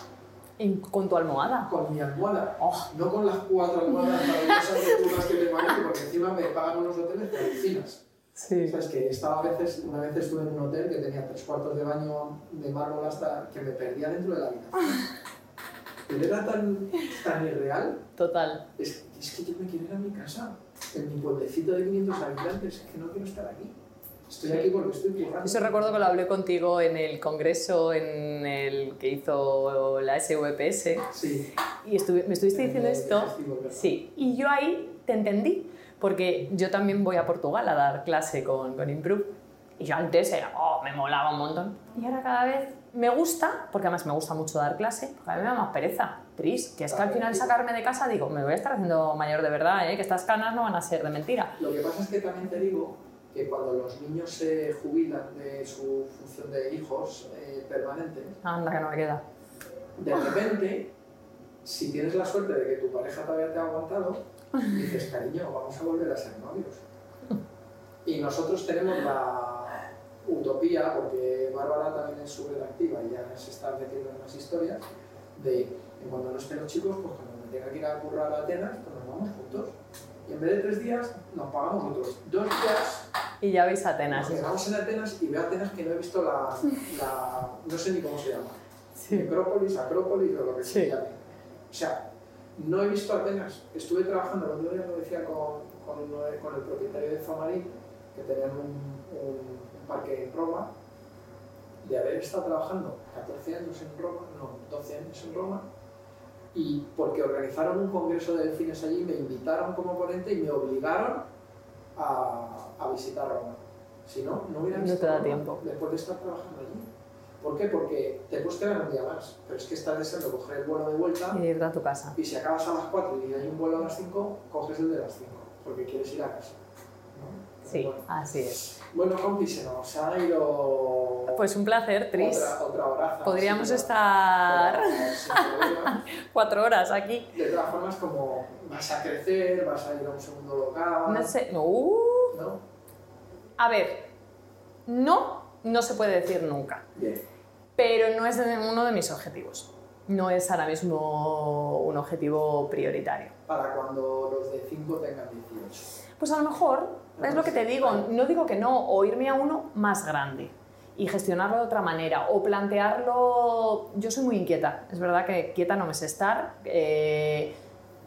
Con tu almohada. con mi almohada. Oh, No con las cuatro almohadas maravillosas de tunas que te manejo, porque encima me pagan unos hoteles que alucinas. sí. Sabes que estaba a veces, una vez estuve en un hotel que tenía tres cuartos de baño de mármol hasta que me perdía dentro de la habitación. Pero era tan, tan irreal, Total. es, es que yo me quiero ir a mi casa, en mi pueblecito de 500 habitantes, es que no quiero estar aquí. Estoy aquí porque estoy currando. Eso recuerdo que lo hablé contigo en el congreso en el que hizo la SVPS Sí, y estuvi- me estuviste En diciendo esto. Sí, y yo ahí te entendí, porque yo también voy a Portugal a dar clase con, con Improve. Y yo antes era, oh, me molaba un montón. Y ahora cada vez me gusta, porque además me gusta mucho dar clase, porque a mí me da más pereza. Tris, que es que al final sacarme de casa digo, me voy a estar haciendo mayor de verdad, ¿eh? que estas canas no van a ser de mentira. Lo que pasa es que también te digo que cuando los niños se jubilan de su función de hijos eh, permanente, Anda, que no me queda. de repente, si tienes la suerte de que tu pareja todavía te ha aguantado, dices, cariño, vamos a volver a ser novios. Y nosotros tenemos la utopía, porque Bárbara también es súper activa y ya se está metiendo en las historias, de cuando no estén los chicos, pues cuando me tenga que ir a currar a Atenas, pues nos vamos juntos. Y en vez de tres días, nos pagamos otros dos días Y ya veis Atenas. nos quedamos en Atenas y veo Atenas que no he visto la, la- no sé ni cómo se llama. necrópolis, acrópolis o lo que se llame. O sea, no he visto apenas, estuve trabajando, el otro día lo decía con, con, uno de- con el propietario de Zomarín, que tenían un parque en Roma, de haber estado trabajando 14 años en Roma, no, 12 años en Roma, y porque organizaron un congreso de delfines allí, me invitaron como ponente y me obligaron a, a visitar Roma. Si no, no hubiera No te da tiempo. Después de estar trabajando allí. ¿Por qué? Porque te puedes quedar un día más, pero es que estás deseando coger el vuelo de vuelta Y irte a tu casa. y si acabas a las 4 y hay un vuelo a las 5, coges el de las 5, porque quieres ir a casa. ¿No? Sí, así es. bueno compi, se nos ha ido Pues un placer, Tris. otra, otra horaza. Podríamos estar [laughs] cuatro horas aquí. De todas formas, como vas a crecer, vas a ir a un segundo local, No sé. Uh, ¿no? a ver, no, no se puede decir nunca. Bien. Pero no es uno de mis objetivos. No es ahora mismo un objetivo prioritario. Para cuando los de 5 tengan 18. Pues a lo mejor, es lo que te digo, no digo que no, o irme a uno más grande y gestionarlo de otra manera, o plantearlo... Yo soy muy inquieta, es verdad que quieta no me sé estar. eh,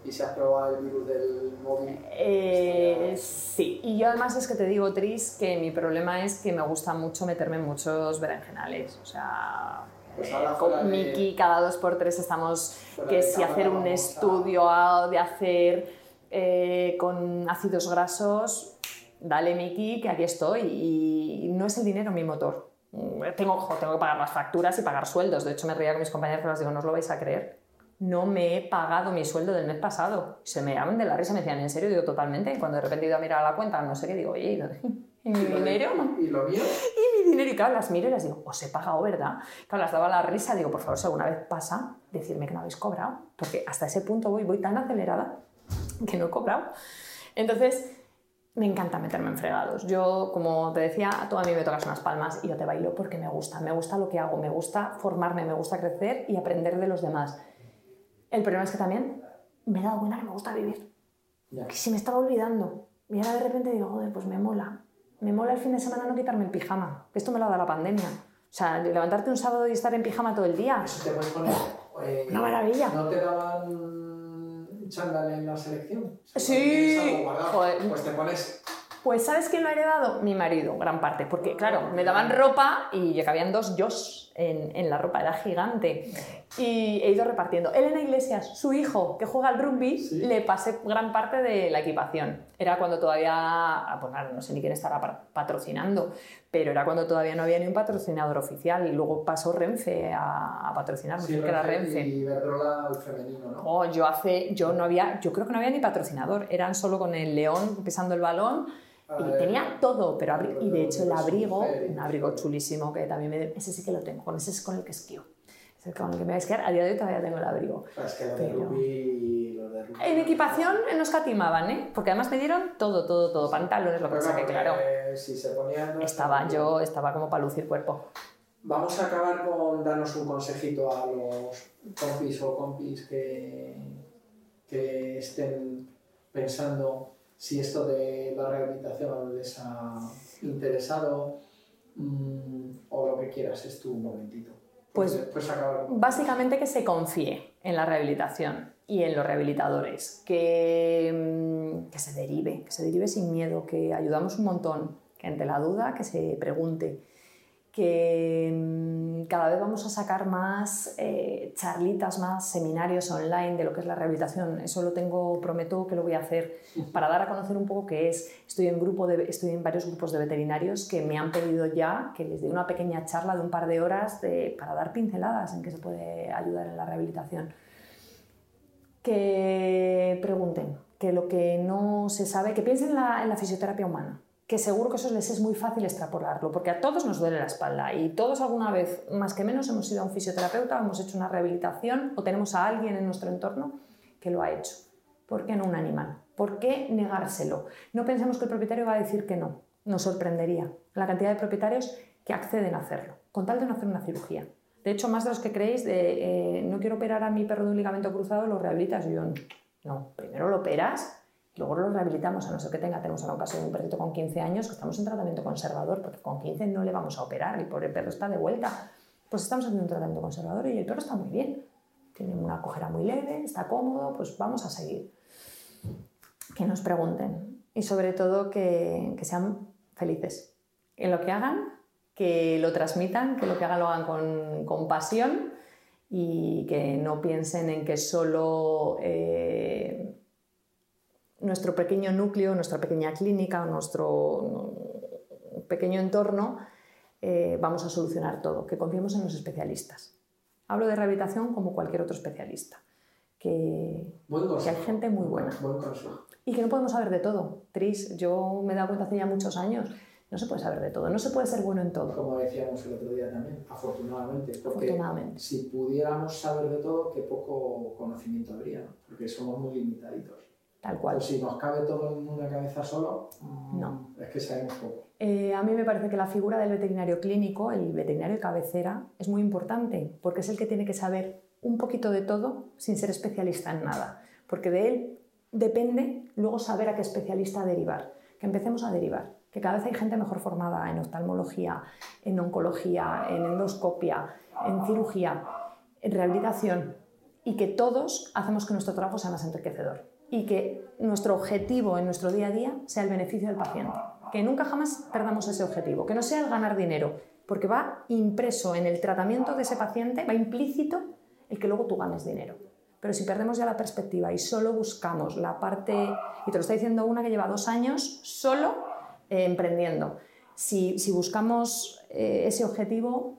Y se ha probado el virus del móvil. eh, sí, y yo además es que te digo, Tris, que mi problema es que me gusta mucho meterme en muchos berenjenales. O sea, Pues eh, con de- Miki cada dos por tres estamos que si hacer un estudio a- de hacer eh, con ácidos grasos, dale Miki, que aquí estoy. Y no es el dinero mi motor. Mm, Tengo, ojo, tengo que pagar las facturas y pagar sueldos. De hecho, me reía con mis compañeros, pero les digo, no os lo vais a creer. No me he pagado mi sueldo del mes pasado. Se me llaman de la risa, me decían, ¿en serio? Digo, totalmente. Cuando de repente he ido a mirar a la cuenta, no sé qué, digo, oye, ¿y lo- [laughs] ¿y mi dinero? Y lo mío, y mi dinero. Y claro, las miro y les digo, os he pagado, ¿verdad? Claro, las daba la risa. Digo, por favor, si alguna vez pasa, decirme que no habéis cobrado. Porque hasta ese punto voy, voy tan acelerada que no he cobrado. Entonces, me encanta meterme en fregados. Yo, como te decía, tú a mí me tocas unas palmas y yo te bailo porque me gusta. Me gusta lo que hago, me gusta formarme, me gusta crecer y aprender de los demás. El problema es que también me he dado cuenta que me gusta vivir ya. que se me estaba olvidando. Y ahora de repente digo, joder, pues me mola. Me mola el fin de semana no quitarme el pijama. Esto me lo da la pandemia. O sea, levantarte un sábado y estar en pijama todo el día. Eso te poner. eh, Una maravilla. ¿No te daban chándal en la selección? Sí. Joder. Pues te pones. Pues ¿sabes quién lo ha heredado? Mi marido, gran parte. Porque claro, me daban ropa y ya cabían dos yos en, en la ropa, era gigante. Y he ido repartiendo. Elena Iglesias, su hijo, que juega al rugby, Sí. le pasé gran parte de la equipación. Era cuando todavía, ah, nada, no sé ni quién estará pa- patrocinando, pero era cuando todavía no había ni un patrocinador oficial. Y luego pasó Renfe a, a patrocinarme, Sí, que era Renfe. Y Verdrola al femenino, ¿no? Oh, yo hace, yo no había, yo creo que no había ni patrocinador, eran solo con el león pisando el balón y Ah, tenía todo, pero abri- y de hecho el abrigo, un abrigo chulísimo que también me, ese sí que lo tengo, con ese es con el que esquío, es el con el que me voy a esquiar, a día de hoy todavía tengo el abrigo. Es que lo de Pero- rugby. Lo de rugby En equipación no escatimaban, ¿eh? Porque además me dieron todo, todo, todo, pantalones, lo que pasa que claro, eh, Si se ponían. estaba yo, estaba como para lucir cuerpo. Vamos a acabar con darnos un consejito a los compis o compis que, que estén pensando si esto de la rehabilitación les ha interesado mm, o lo que quieras, es tu momentito. Pues- acabar con- Básicamente que se confíe en la rehabilitación y en los rehabilitadores, que, mm, que se derive, que se derive sin miedo, que ayudamos un montón, que ante la duda que se pregunte, que mm, cada vez vamos a sacar más eh, charlitas, más seminarios online de lo que es la rehabilitación. Eso lo tengo, prometo que lo voy a hacer para dar a conocer un poco qué es. Estoy en, grupo estoy en varios grupos de veterinarios que me han pedido ya que les dé una pequeña charla de un par de horas de- para dar pinceladas en que se puede ayudar en la rehabilitación. Que pregunten, que lo que no se sabe, que piensen en la fisioterapia humana, que seguro que eso les es muy fácil extrapolarlo, porque a todos nos duele la espalda y todos alguna vez, más que menos, hemos ido a un fisioterapeuta, hemos hecho una rehabilitación o tenemos a alguien en nuestro entorno que lo ha hecho. ¿Por qué no un animal? ¿Por qué negárselo? No pensemos que el propietario va a decir que no. Nos sorprendería la cantidad de propietarios que acceden a hacerlo, con tal de no hacer una cirugía. De hecho, más de los que creéis de eh, no quiero operar a mi perro de un ligamento cruzado, lo rehabilitas. Y yo, no, primero lo operas luego lo rehabilitamos, a no ser que tenga. Tenemos ahora un caso de un perrito con 15 años que estamos en tratamiento conservador, porque con 15 no le vamos a operar el perro está de vuelta. pues estamos haciendo un tratamiento conservador y el perro está muy bien. Tiene una cojera muy leve, está cómodo, pues vamos a seguir. Que nos pregunten y sobre todo que, que sean felices en lo que hagan, que lo transmitan, que lo que hagan lo hagan con, con pasión y que no piensen en que solo eh, nuestro pequeño núcleo, nuestra pequeña clínica, nuestro pequeño entorno eh, vamos a solucionar todo, que confiemos en los especialistas. Hablo de rehabilitación como cualquier otro especialista, que, que hay gente muy buena. y que no podemos saber de todo. Tris, yo me he dado cuenta hace ya muchos años no se puede saber de todo, no se puede ser bueno en todo. Como decíamos el otro día también, afortunadamente. Porque afortunadamente. si pudiéramos saber de todo, qué poco conocimiento habría, porque somos muy limitaditos. Tal cual. Pues si nos cabe todo en una cabeza solo, no. es que sabemos poco. Eh, a mí me parece que la figura del veterinario clínico, el veterinario de cabecera, es muy importante, porque es el que tiene que saber un poquito de todo sin ser especialista en nada, porque de él depende luego saber a qué especialista derivar, que empecemos a derivar que cada vez hay gente mejor formada en oftalmología, en oncología, en endoscopia, en cirugía, en rehabilitación, y que todos hacemos que nuestro trabajo sea más enriquecedor y que nuestro objetivo en nuestro día a día sea el beneficio del paciente. Que nunca jamás perdamos ese objetivo, que no sea el ganar dinero, porque va impreso en el tratamiento de ese paciente, va implícito el que luego tú ganes dinero. Pero si perdemos ya la perspectiva y solo buscamos la parte, y te lo está diciendo una que lleva dos años solo eh, emprendiendo. Si, si buscamos eh, ese objetivo,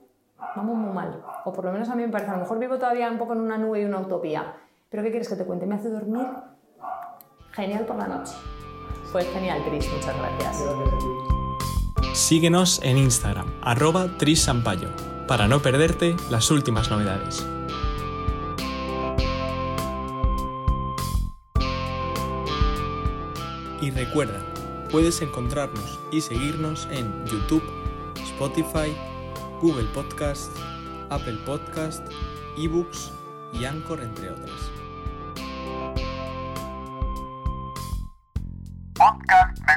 vamos muy mal. O por lo menos a mí me parece, a lo mejor vivo todavía un poco en una nube y una utopía. Pero ¿qué quieres que te cuente? ¿Me hace dormir? Genial por la noche. Pues genial, Tris, muchas gracias. Síguenos en Instagram, arroba Sampaio, para no perderte las últimas novedades. Y recuerda, Puedes encontrarnos y seguirnos en YouTube, Spotify, Google Podcast, Apple Podcast, eBooks y Anchor, entre otras. Podcast veterinario con